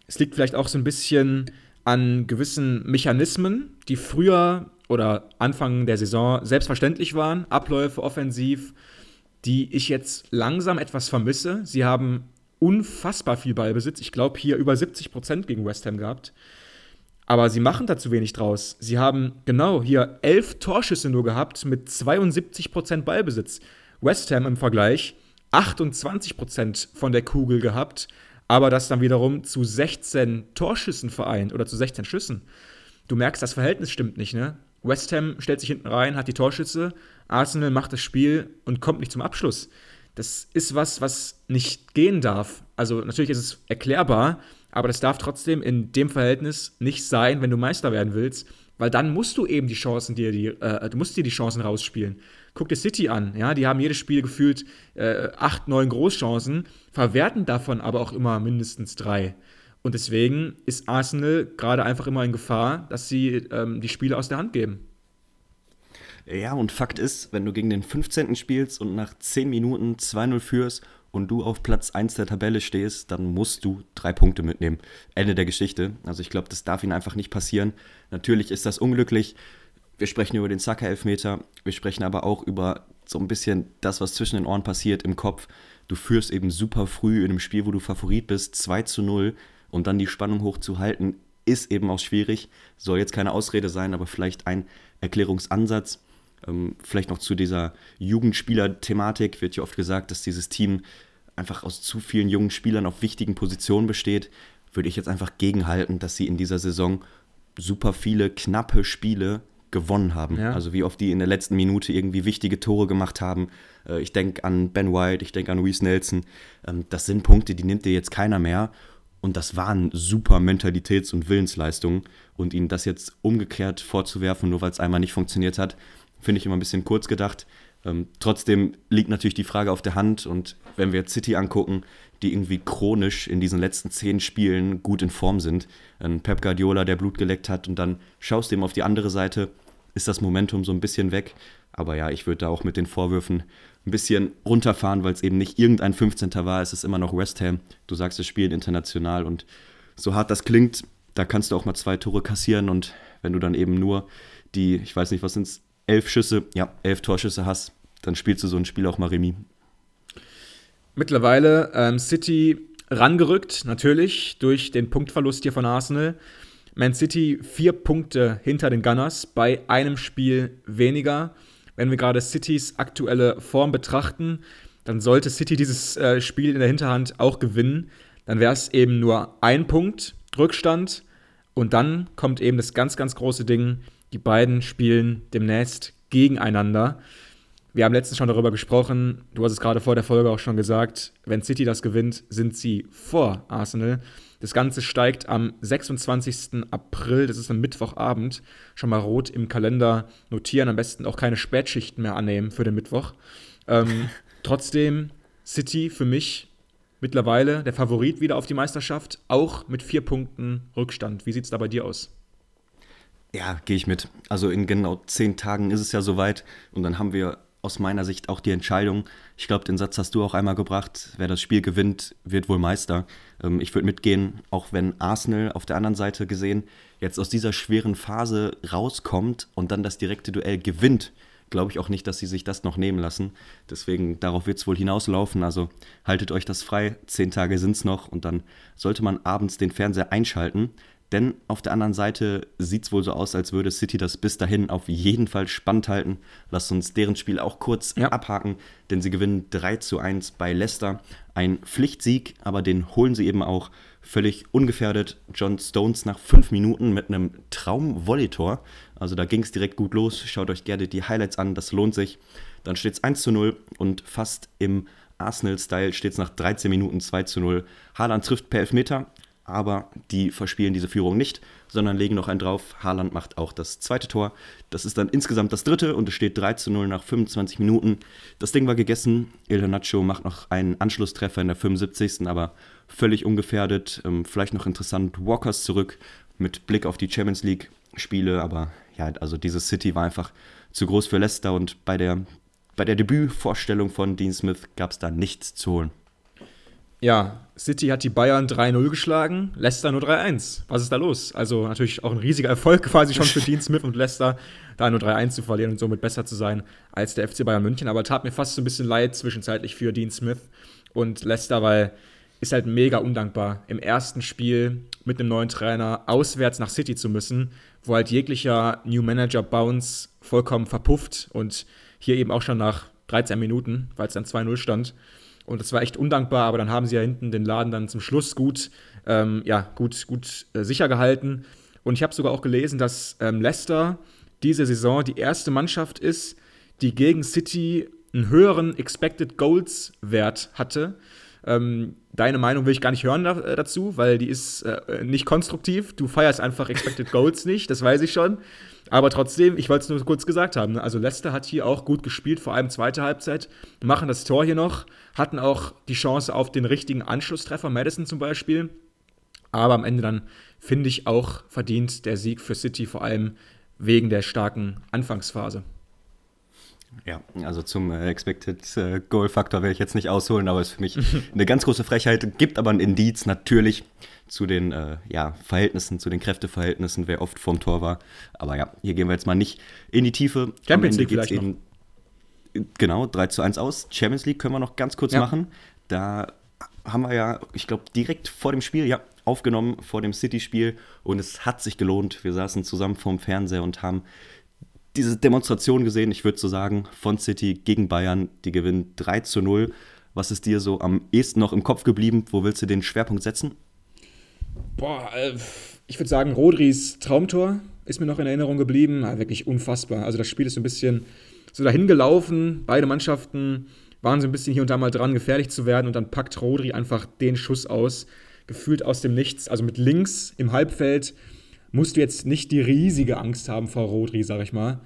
Es liegt vielleicht auch so ein bisschen an gewissen Mechanismen, die früher oder Anfang der Saison selbstverständlich waren. Abläufe offensiv, die ich jetzt langsam etwas vermisse. Sie haben unfassbar viel Ballbesitz. Ich glaube, hier über 70 Prozent gegen West Ham gehabt. Aber sie machen da zu wenig draus. Sie haben genau hier elf Torschüsse nur gehabt mit 72 Prozent Ballbesitz. West Ham im Vergleich 28 Prozent von der Kugel gehabt, aber das dann wiederum zu 16 Torschüssen vereint oder zu 16 Schüssen. Du merkst, das Verhältnis stimmt nicht, ne? West Ham stellt sich hinten rein, hat die Torschüsse, Arsenal macht das Spiel und kommt nicht zum Abschluss. das ist was, was nicht gehen darf. Also natürlich ist es erklärbar, aber das darf trotzdem in dem Verhältnis nicht sein, wenn du Meister werden willst, weil dann musst du eben die Chancen dir, die, äh, du musst dir die Chancen rausspielen. Guck dir City an, ja, die haben jedes Spiel gefühlt äh, acht, neun Großchancen, verwerten davon aber auch immer mindestens drei. Und deswegen ist Arsenal gerade einfach immer in Gefahr, dass sie ähm, die Spiele aus der Hand geben. Ja, und Fakt ist, wenn du gegen den 15. spielst und nach 10 Minuten 2-0 führst und du auf Platz 1 der Tabelle stehst, dann musst du drei Punkte mitnehmen. Ende der Geschichte. Also ich glaube, das darf ihnen einfach nicht passieren. Natürlich ist das unglücklich. Wir sprechen über den Saka-Elfmeter. Wir sprechen aber auch über so ein bisschen das, was zwischen den Ohren passiert im Kopf. Du führst eben super früh in einem Spiel, wo du Favorit bist, 2 zu 0 und dann die Spannung hochzuhalten, ist eben auch schwierig. Soll jetzt keine Ausrede sein, aber vielleicht ein Erklärungsansatz. Ähm, vielleicht noch zu dieser Jugendspieler-Thematik wird ja oft gesagt, dass dieses Team einfach aus zu vielen jungen Spielern auf wichtigen Positionen besteht. Würde ich jetzt einfach gegenhalten, dass sie in dieser Saison super viele knappe Spiele gewonnen haben. Ja. Also wie oft die in der letzten Minute irgendwie wichtige Tore gemacht haben. Äh, ich denke an Ben White, ich denke an Reese Nelson. Ähm, das sind Punkte, die nimmt dir jetzt keiner mehr. Und das waren super Mentalitäts- und Willensleistungen. Und ihnen das jetzt umgekehrt vorzuwerfen, nur weil es einmal nicht funktioniert hat, finde ich immer ein bisschen kurz gedacht. Ähm, trotzdem liegt natürlich die Frage auf der Hand und wenn wir jetzt City angucken, die irgendwie chronisch in diesen letzten zehn Spielen gut in Form sind, ein Pep Guardiola, der Blut geleckt hat und dann schaust du ihm auf die andere Seite, ist das Momentum so ein bisschen weg. Aber ja, ich würde da auch mit den Vorwürfen ein bisschen runterfahren, weil es eben nicht irgendein 15. war, es ist immer noch West Ham. Du sagst, es spielen international und so hart das klingt, da kannst du auch mal zwei Tore kassieren und wenn du dann eben nur die, ich weiß nicht, was sind es, elf Schüsse, ja, elf Torschüsse hast, dann spielst du so ein Spiel auch mal Remis. Mittlerweile ähm, City rangerückt, natürlich, durch den Punktverlust hier von Arsenal. Man City vier Punkte hinter den Gunners bei einem Spiel weniger. Wenn wir gerade Citys aktuelle Form betrachten, dann sollte City dieses äh, Spiel in der Hinterhand auch gewinnen. Dann wäre es eben nur ein Punkt Rückstand. Und dann kommt eben das ganz, ganz große Ding. Die beiden spielen demnächst gegeneinander. Wir haben letztens schon darüber gesprochen, du hast es gerade vor der Folge auch schon gesagt, wenn City das gewinnt, sind sie vor Arsenal. Das Ganze steigt am 26. April, das ist ein Mittwochabend, schon mal rot im Kalender notieren, am besten auch keine Spätschichten mehr annehmen für den Mittwoch. Ähm, [laughs] trotzdem City für mich mittlerweile der Favorit wieder auf die Meisterschaft, auch mit vier Punkten Rückstand. Wie sieht es da bei dir aus? Ja, gehe ich mit. Also in genau zehn Tagen ist es ja soweit und dann haben wir aus meiner Sicht auch die Entscheidung. Ich glaube, den Satz hast du auch einmal gebracht. Wer das Spiel gewinnt, wird wohl Meister. Ähm, ich würde mitgehen, auch wenn Arsenal auf der anderen Seite gesehen jetzt aus dieser schweren Phase rauskommt und dann das direkte Duell gewinnt, glaube ich auch nicht, dass sie sich das noch nehmen lassen. Deswegen, darauf wird es wohl hinauslaufen. Also haltet euch das frei. Zehn Tage sind es noch und dann sollte man abends den Fernseher einschalten. Denn auf der anderen Seite sieht es wohl so aus, als würde City das bis dahin auf jeden Fall spannend halten. Lasst uns deren Spiel auch kurz ja. abhaken, denn sie gewinnen 3 zu 1 bei Leicester. Ein Pflichtsieg, aber den holen sie eben auch völlig ungefährdet. John Stones nach 5 Minuten mit einem Traum-Volley-Tor. Also da ging es direkt gut los. Schaut euch gerne die Highlights an, das lohnt sich. Dann steht es 1 zu 0 und fast im Arsenal-Style steht es nach 13 Minuten 2 zu 0. Haaland trifft per Elfmeter, aber die verspielen diese Führung nicht, sondern legen noch einen drauf. Haaland macht auch das zweite Tor. Das ist dann insgesamt das dritte und es steht 3 zu 0 nach 25 Minuten. Das Ding war gegessen. Il Nacho macht noch einen Anschlusstreffer in der 75. aber völlig ungefährdet. Ähm, vielleicht noch interessant, Walkers zurück mit Blick auf die Champions League Spiele, aber ja, also dieses City war einfach zu groß für Leicester und bei der, bei der Debütvorstellung von Dean Smith gab es da nichts zu holen. Ja, City hat die Bayern 3-0 geschlagen, Leicester nur 3-1. Was ist da los? Also natürlich auch ein riesiger Erfolg [laughs] quasi schon für Dean Smith und Leicester, da nur 3-1 zu verlieren und somit besser zu sein als der FC Bayern München. Aber tat mir fast so ein bisschen leid zwischenzeitlich für Dean Smith und Leicester, weil ist halt mega undankbar, im ersten Spiel mit einem neuen Trainer auswärts nach City zu müssen, wo halt jeglicher New Manager Bounce vollkommen verpufft und hier eben auch schon nach 13 Minuten, weil es dann 2-0 stand. Und das war echt undankbar, aber dann haben sie ja hinten den Laden dann zum Schluss gut, ähm, ja, gut, gut äh, sicher gehalten. Und ich habe sogar auch gelesen, dass ähm, Leicester diese Saison die erste Mannschaft ist, die gegen City einen höheren Expected Goals Wert hatte. Ähm, deine Meinung will ich gar nicht hören da, äh, dazu, weil die ist äh, nicht konstruktiv. Du feierst einfach Expected Goals nicht, das weiß ich schon. Aber trotzdem, ich wollte es nur kurz gesagt haben. Ne? Also Leicester hat hier auch gut gespielt, vor allem zweite Halbzeit, machen das Tor hier noch, hatten auch die Chance auf den richtigen Anschlusstreffer, Madison zum Beispiel. Aber am Ende dann finde ich auch verdient der Sieg für City, vor allem wegen der starken Anfangsphase. Ja, also zum äh, Expected äh, Goal Faktor werde ich jetzt nicht ausholen, aber es ist für mich eine ganz große Frechheit, gibt aber ein Indiz natürlich zu den äh, ja, Verhältnissen, zu den Kräfteverhältnissen, wer oft vorm Tor war. Aber ja, hier gehen wir jetzt mal nicht in die Tiefe. Champions League vielleicht eben, noch. Genau, 3 zu 1 aus. Champions League können wir noch ganz kurz ja. machen. Da haben wir ja, ich glaube, direkt vor dem Spiel, ja, aufgenommen, vor dem City-Spiel. Und es hat sich gelohnt. Wir saßen zusammen vorm Fernseher und haben diese Demonstration gesehen, ich würde so sagen, von City gegen Bayern. Die gewinnen 3 zu 0. Was ist dir so am ehesten noch im Kopf geblieben? Wo willst du den Schwerpunkt setzen? Boah, äh, ich würde sagen, Rodris Traumtor ist mir noch in Erinnerung geblieben. Ja, wirklich unfassbar. Also das Spiel ist so ein bisschen so dahin gelaufen. Beide Mannschaften waren so ein bisschen hier und da mal dran, gefährlich zu werden. Und dann packt Rodri einfach den Schuss aus, gefühlt aus dem Nichts. Also mit links im Halbfeld musst du jetzt nicht die riesige Angst haben vor Rodri, sag ich mal.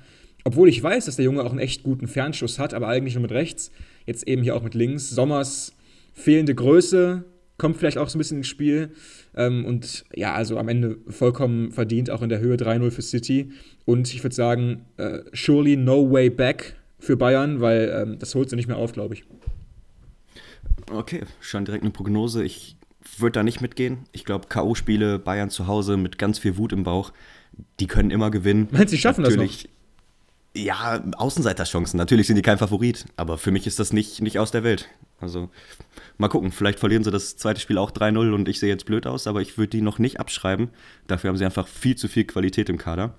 Obwohl ich weiß, dass der Junge auch einen echt guten Fernschuss hat, aber eigentlich nur mit rechts. Jetzt eben hier auch mit links. Sommers fehlende Größe kommt vielleicht auch so ein bisschen ins Spiel. Ähm, und ja, also am Ende vollkommen verdient, auch in der Höhe 3-0 für City. Und ich würde sagen, äh, surely no way back für Bayern, weil ähm, das holt sie nicht mehr auf, glaube ich. Okay, schon direkt eine Prognose. Ich würde da nicht mitgehen. Ich glaube, K.O.-Spiele, Bayern zu Hause mit ganz viel Wut im Bauch, die können immer gewinnen. Meinst du, sie schaffen Natürlich, das noch? Ja, Außenseiterchancen. Natürlich sind die kein Favorit, aber für mich ist das nicht, nicht aus der Welt. Also mal gucken, vielleicht verlieren sie das zweite Spiel auch 3-0 und ich sehe jetzt blöd aus, aber ich würde die noch nicht abschreiben. Dafür haben sie einfach viel zu viel Qualität im Kader.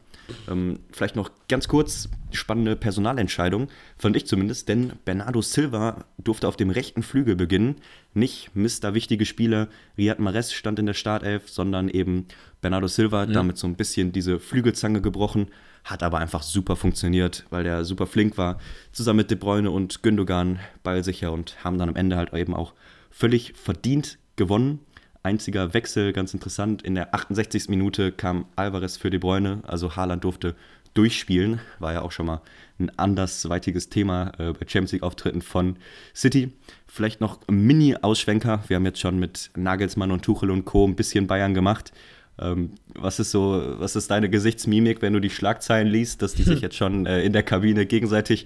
Ähm, vielleicht noch ganz kurz spannende Personalentscheidung, fand ich zumindest, denn Bernardo Silva durfte auf dem rechten Flügel beginnen. Nicht Mr. Wichtige Spieler, Riyad Mahrez stand in der Startelf, sondern eben Bernardo Silva, ja. damit so ein bisschen diese Flügelzange gebrochen. Hat aber einfach super funktioniert, weil der super flink war. Zusammen mit De Bruyne und Gündogan ballsicher und haben dann am Ende halt eben auch völlig verdient gewonnen. Einziger Wechsel, ganz interessant, in der 68. Minute kam Alvarez für De Bruyne, also Haaland durfte durchspielen. War ja auch schon mal ein andersweitiges Thema äh, bei Champions League-Auftritten von City. Vielleicht noch ein Mini-Ausschwenker. Wir haben jetzt schon mit Nagelsmann und Tuchel und Co. ein bisschen Bayern gemacht. Ähm, was ist so, was ist deine Gesichtsmimik, wenn du die Schlagzeilen liest, dass die sich [laughs] jetzt schon äh, in der Kabine gegenseitig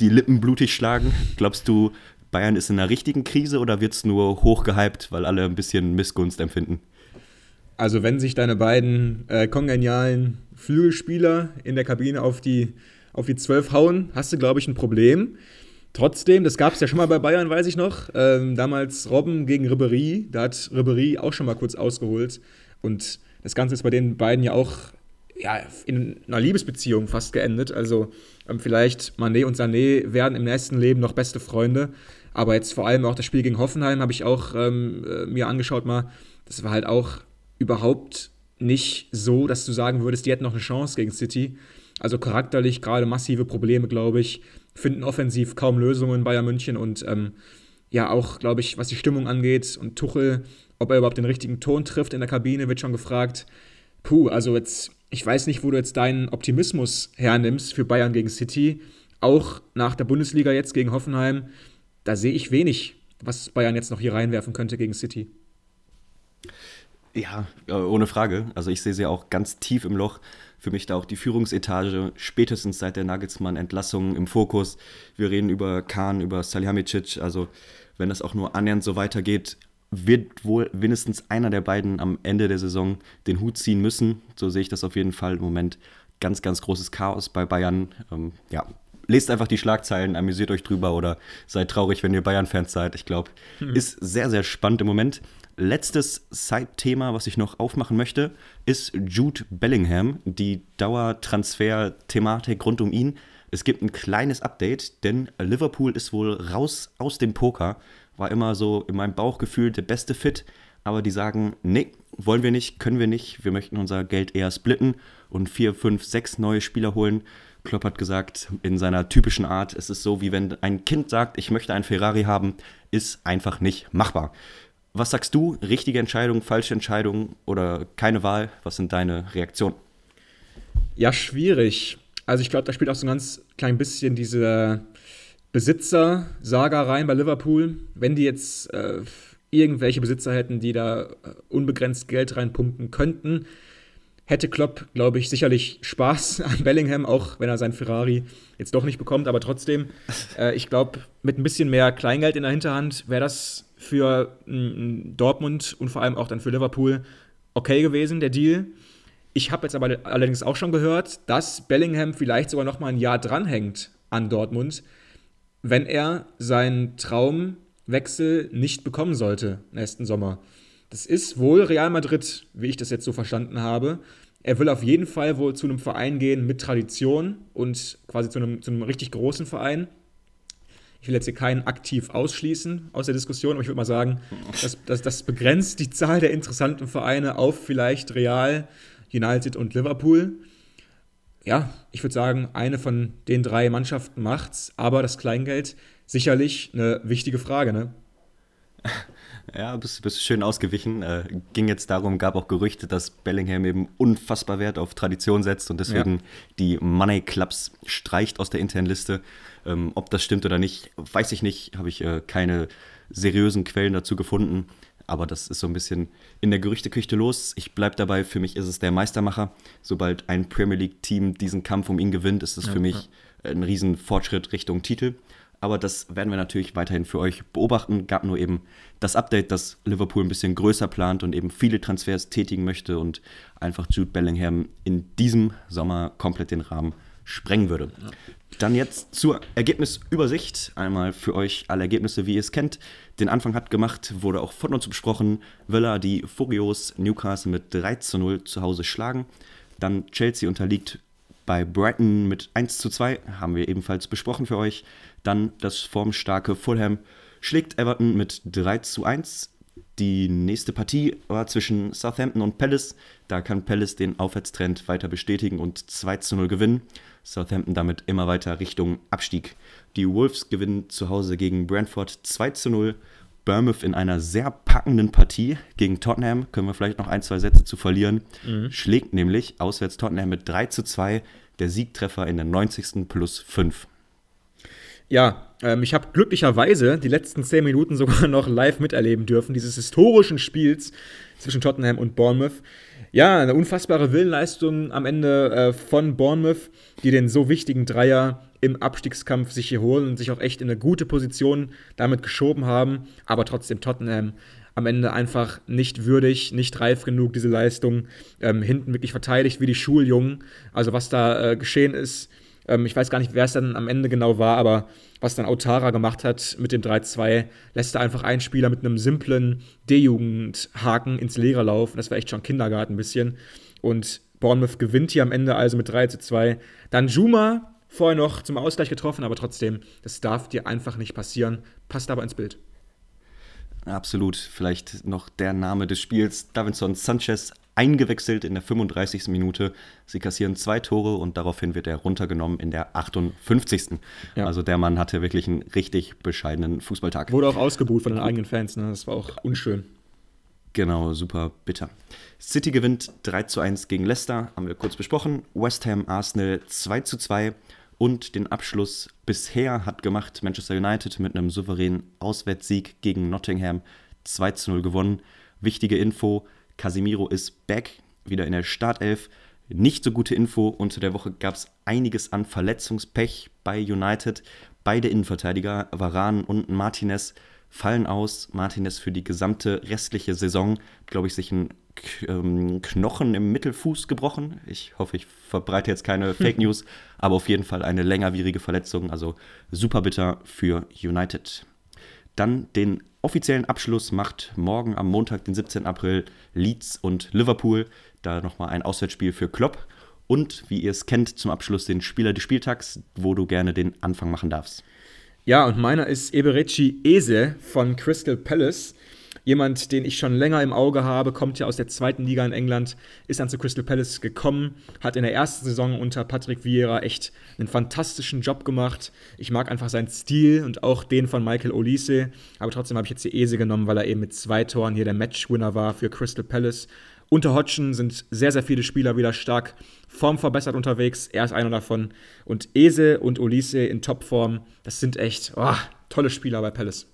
die Lippen blutig schlagen? Glaubst du, Bayern ist in einer richtigen Krise oder wird es nur hochgehypt, weil alle ein bisschen Missgunst empfinden? Also, wenn sich deine beiden äh, kongenialen Flügelspieler in der Kabine auf die, auf die 12 hauen, hast du, glaube ich, ein Problem. Trotzdem, das gab es ja schon mal bei Bayern, weiß ich noch. Ähm, damals Robben gegen Ribery, da hat Ribery auch schon mal kurz ausgeholt. Und das Ganze ist bei den beiden ja auch ja, in einer Liebesbeziehung fast geendet. Also ähm, vielleicht Manet und Sané werden im nächsten Leben noch beste Freunde. Aber jetzt vor allem auch das Spiel gegen Hoffenheim habe ich auch ähm, äh, mir angeschaut mal. Das war halt auch überhaupt nicht so, dass du sagen würdest, die hätten noch eine Chance gegen City. Also charakterlich gerade massive Probleme, glaube ich. Finden offensiv kaum Lösungen Bayern München und ähm, ja auch, glaube ich, was die Stimmung angeht und Tuchel ob er überhaupt den richtigen Ton trifft in der Kabine, wird schon gefragt. Puh, also jetzt, ich weiß nicht, wo du jetzt deinen Optimismus hernimmst für Bayern gegen City. Auch nach der Bundesliga jetzt gegen Hoffenheim, da sehe ich wenig, was Bayern jetzt noch hier reinwerfen könnte gegen City. Ja, äh, ohne Frage. Also ich sehe sie auch ganz tief im Loch. Für mich da auch die Führungsetage, spätestens seit der Nagelsmann-Entlassung im Fokus. Wir reden über Kahn, über Salihamidzic. Also wenn das auch nur annähernd so weitergeht, wird wohl mindestens einer der beiden am Ende der Saison den Hut ziehen müssen. So sehe ich das auf jeden Fall im Moment. Ganz, ganz großes Chaos bei Bayern. Ähm, ja, lest einfach die Schlagzeilen, amüsiert euch drüber oder seid traurig, wenn ihr Bayern-Fans seid. Ich glaube, hm. ist sehr, sehr spannend im Moment. Letztes Side-Thema, was ich noch aufmachen möchte, ist Jude Bellingham, die Dauertransfer-Thematik rund um ihn. Es gibt ein kleines Update, denn Liverpool ist wohl raus aus dem Poker war immer so in meinem Bauchgefühl der beste Fit. Aber die sagen, nee, wollen wir nicht, können wir nicht. Wir möchten unser Geld eher splitten und vier, fünf, sechs neue Spieler holen. Klopp hat gesagt, in seiner typischen Art, es ist so, wie wenn ein Kind sagt, ich möchte einen Ferrari haben, ist einfach nicht machbar. Was sagst du? Richtige Entscheidung, falsche Entscheidung oder keine Wahl? Was sind deine Reaktionen? Ja, schwierig. Also ich glaube, da spielt auch so ein ganz klein bisschen diese Besitzer-Saga rein bei Liverpool. Wenn die jetzt äh, irgendwelche Besitzer hätten, die da äh, unbegrenzt Geld reinpumpen könnten, hätte Klopp, glaube ich, sicherlich Spaß [laughs] an Bellingham, auch wenn er seinen Ferrari jetzt doch nicht bekommt. Aber trotzdem, äh, ich glaube, mit ein bisschen mehr Kleingeld in der Hinterhand wäre das für mm, Dortmund und vor allem auch dann für Liverpool okay gewesen, der Deal. Ich habe jetzt aber allerdings auch schon gehört, dass Bellingham vielleicht sogar noch mal ein Jahr dranhängt an Dortmund, wenn er seinen Traumwechsel nicht bekommen sollte nächsten Sommer. Das ist wohl Real Madrid, wie ich das jetzt so verstanden habe. Er will auf jeden Fall wohl zu einem Verein gehen mit Tradition und quasi zu einem, zu einem richtig großen Verein. Ich will jetzt hier keinen aktiv ausschließen aus der Diskussion, aber ich würde mal sagen, das, das, das begrenzt die Zahl der interessanten Vereine auf vielleicht Real, United und Liverpool. Ja, ich würde sagen, eine von den drei Mannschaften macht's, aber das Kleingeld sicherlich eine wichtige Frage, ne? [laughs] Ja, bist, bist schön ausgewichen. Äh, ging jetzt darum, gab auch Gerüchte, dass Bellingham eben unfassbar Wert auf Tradition setzt und deswegen ja. die Money Clubs streicht aus der internen Liste. Ähm, ob das stimmt oder nicht, weiß ich nicht. Habe ich äh, keine seriösen Quellen dazu gefunden. Aber das ist so ein bisschen in der Gerüchteküche los. Ich bleibe dabei, für mich ist es der Meistermacher. Sobald ein Premier League-Team diesen Kampf um ihn gewinnt, ist es ja, für mich ja. ein riesen Fortschritt Richtung Titel aber das werden wir natürlich weiterhin für euch beobachten. Gab nur eben das Update, dass Liverpool ein bisschen größer plant und eben viele Transfers tätigen möchte und einfach Jude Bellingham in diesem Sommer komplett den Rahmen sprengen würde. Dann jetzt zur Ergebnisübersicht. Einmal für euch alle Ergebnisse, wie ihr es kennt. Den Anfang hat gemacht, wurde auch von uns besprochen. Villa die Furios Newcastle mit 3 zu 0 zu Hause schlagen. Dann Chelsea unterliegt bei Brighton mit 1 zu 2, haben wir ebenfalls besprochen für euch. Dann das formstarke Fulham schlägt Everton mit 3 zu 1. Die nächste Partie war zwischen Southampton und Palace. Da kann Palace den Aufwärtstrend weiter bestätigen und 2 zu 0 gewinnen. Southampton damit immer weiter Richtung Abstieg. Die Wolves gewinnen zu Hause gegen Brentford 2 zu 0. Bournemouth in einer sehr packenden Partie gegen Tottenham, können wir vielleicht noch ein, zwei Sätze zu verlieren, mhm. schlägt nämlich auswärts Tottenham mit 3 zu 2, der Siegtreffer in der 90. plus 5. Ja, ähm, ich habe glücklicherweise die letzten zehn Minuten [laughs] sogar noch live miterleben dürfen, dieses historischen Spiels zwischen Tottenham und Bournemouth. Ja, eine unfassbare Willenleistung am Ende äh, von Bournemouth, die den so wichtigen Dreier im Abstiegskampf sich hier holen und sich auch echt in eine gute Position damit geschoben haben. Aber trotzdem Tottenham am Ende einfach nicht würdig, nicht reif genug, diese Leistung. Ähm, hinten wirklich verteidigt wie die Schuljungen. Also was da äh, geschehen ist, ähm, ich weiß gar nicht, wer es dann am Ende genau war, aber was dann Autara gemacht hat mit dem 3-2, lässt er einfach einen Spieler mit einem simplen D-Jugend-Haken ins Leere laufen. Das war echt schon Kindergarten ein bisschen. Und Bournemouth gewinnt hier am Ende also mit 3 2. Dann Juma vorher noch zum Ausgleich getroffen, aber trotzdem, das darf dir einfach nicht passieren. Passt aber ins Bild. Absolut. Vielleicht noch der Name des Spiels. Davinson Sanchez eingewechselt in der 35. Minute. Sie kassieren zwei Tore und daraufhin wird er runtergenommen in der 58. Ja. Also der Mann hatte wirklich einen richtig bescheidenen Fußballtag. Wurde auch ausgebucht von den eigenen Fans. Ne? Das war auch unschön. Genau, super bitter. City gewinnt 3 zu 1 gegen Leicester, haben wir kurz besprochen. West Ham Arsenal 2 zu 2 und den Abschluss bisher hat gemacht Manchester United mit einem souveränen Auswärtssieg gegen Nottingham 2 zu 0 gewonnen. Wichtige Info: Casimiro ist back, wieder in der Startelf. Nicht so gute Info. Unter der Woche gab es einiges an Verletzungspech bei United. Beide Innenverteidiger, Varan und Martinez, fallen aus. Martinez für die gesamte restliche Saison, glaube ich, sich ein ähm, Knochen im Mittelfuß gebrochen. Ich hoffe, ich verbreite jetzt keine Fake News, aber auf jeden Fall eine längerwierige Verletzung. Also super bitter für United. Dann den offiziellen Abschluss macht morgen am Montag, den 17. April, Leeds und Liverpool. Da nochmal ein Auswärtsspiel für Klopp. Und wie ihr es kennt, zum Abschluss den Spieler des Spieltags, wo du gerne den Anfang machen darfst. Ja, und meiner ist Eberechi Ese von Crystal Palace. Jemand, den ich schon länger im Auge habe, kommt ja aus der zweiten Liga in England, ist dann zu Crystal Palace gekommen, hat in der ersten Saison unter Patrick Vieira echt einen fantastischen Job gemacht. Ich mag einfach seinen Stil und auch den von Michael Olise, aber trotzdem habe ich jetzt die Ese genommen, weil er eben mit zwei Toren hier der Matchwinner war für Crystal Palace. Unter Hodgson sind sehr, sehr viele Spieler wieder stark formverbessert unterwegs. Er ist einer davon. Und Ese und Olise in Topform, das sind echt oh, tolle Spieler bei Palace.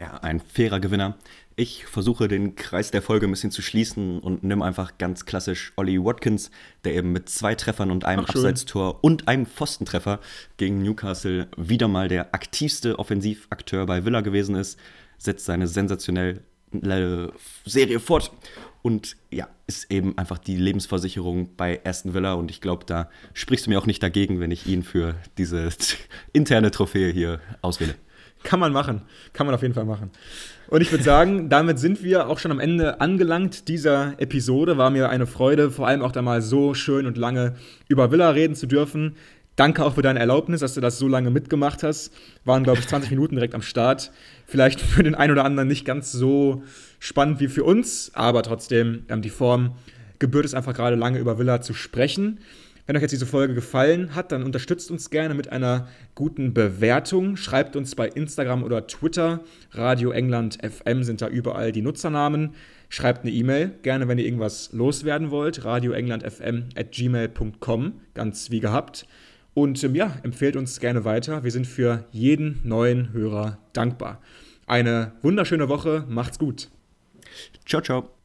Ja, ein fairer Gewinner. Ich versuche den Kreis der Folge ein bisschen zu schließen und nimm einfach ganz klassisch Ollie Watkins, der eben mit zwei Treffern und einem Ach, Abseitstor und einem Pfostentreffer gegen Newcastle wieder mal der aktivste Offensivakteur bei Villa gewesen ist, setzt seine sensationelle Serie fort und ja, ist eben einfach die Lebensversicherung bei Aston Villa und ich glaube, da sprichst du mir auch nicht dagegen, wenn ich ihn für diese [laughs] interne Trophäe hier auswähle. Kann man machen. Kann man auf jeden Fall machen. Und ich würde sagen, [laughs] damit sind wir auch schon am Ende angelangt dieser Episode. War mir eine Freude, vor allem auch da mal so schön und lange über Villa reden zu dürfen. Danke auch für deine Erlaubnis, dass du das so lange mitgemacht hast. Waren, glaube ich, 20 [laughs] Minuten direkt am Start. Vielleicht für den einen oder anderen nicht ganz so spannend wie für uns, aber trotzdem, ähm, die Form gebührt es einfach gerade lange über Villa zu sprechen. Wenn euch jetzt diese Folge gefallen hat, dann unterstützt uns gerne mit einer guten Bewertung. Schreibt uns bei Instagram oder Twitter. Radio England FM sind da überall die Nutzernamen. Schreibt eine E-Mail, gerne wenn ihr irgendwas loswerden wollt. radioenglandfm at gmail.com, ganz wie gehabt. Und ähm, ja, empfehlt uns gerne weiter. Wir sind für jeden neuen Hörer dankbar. Eine wunderschöne Woche, macht's gut. Ciao, ciao.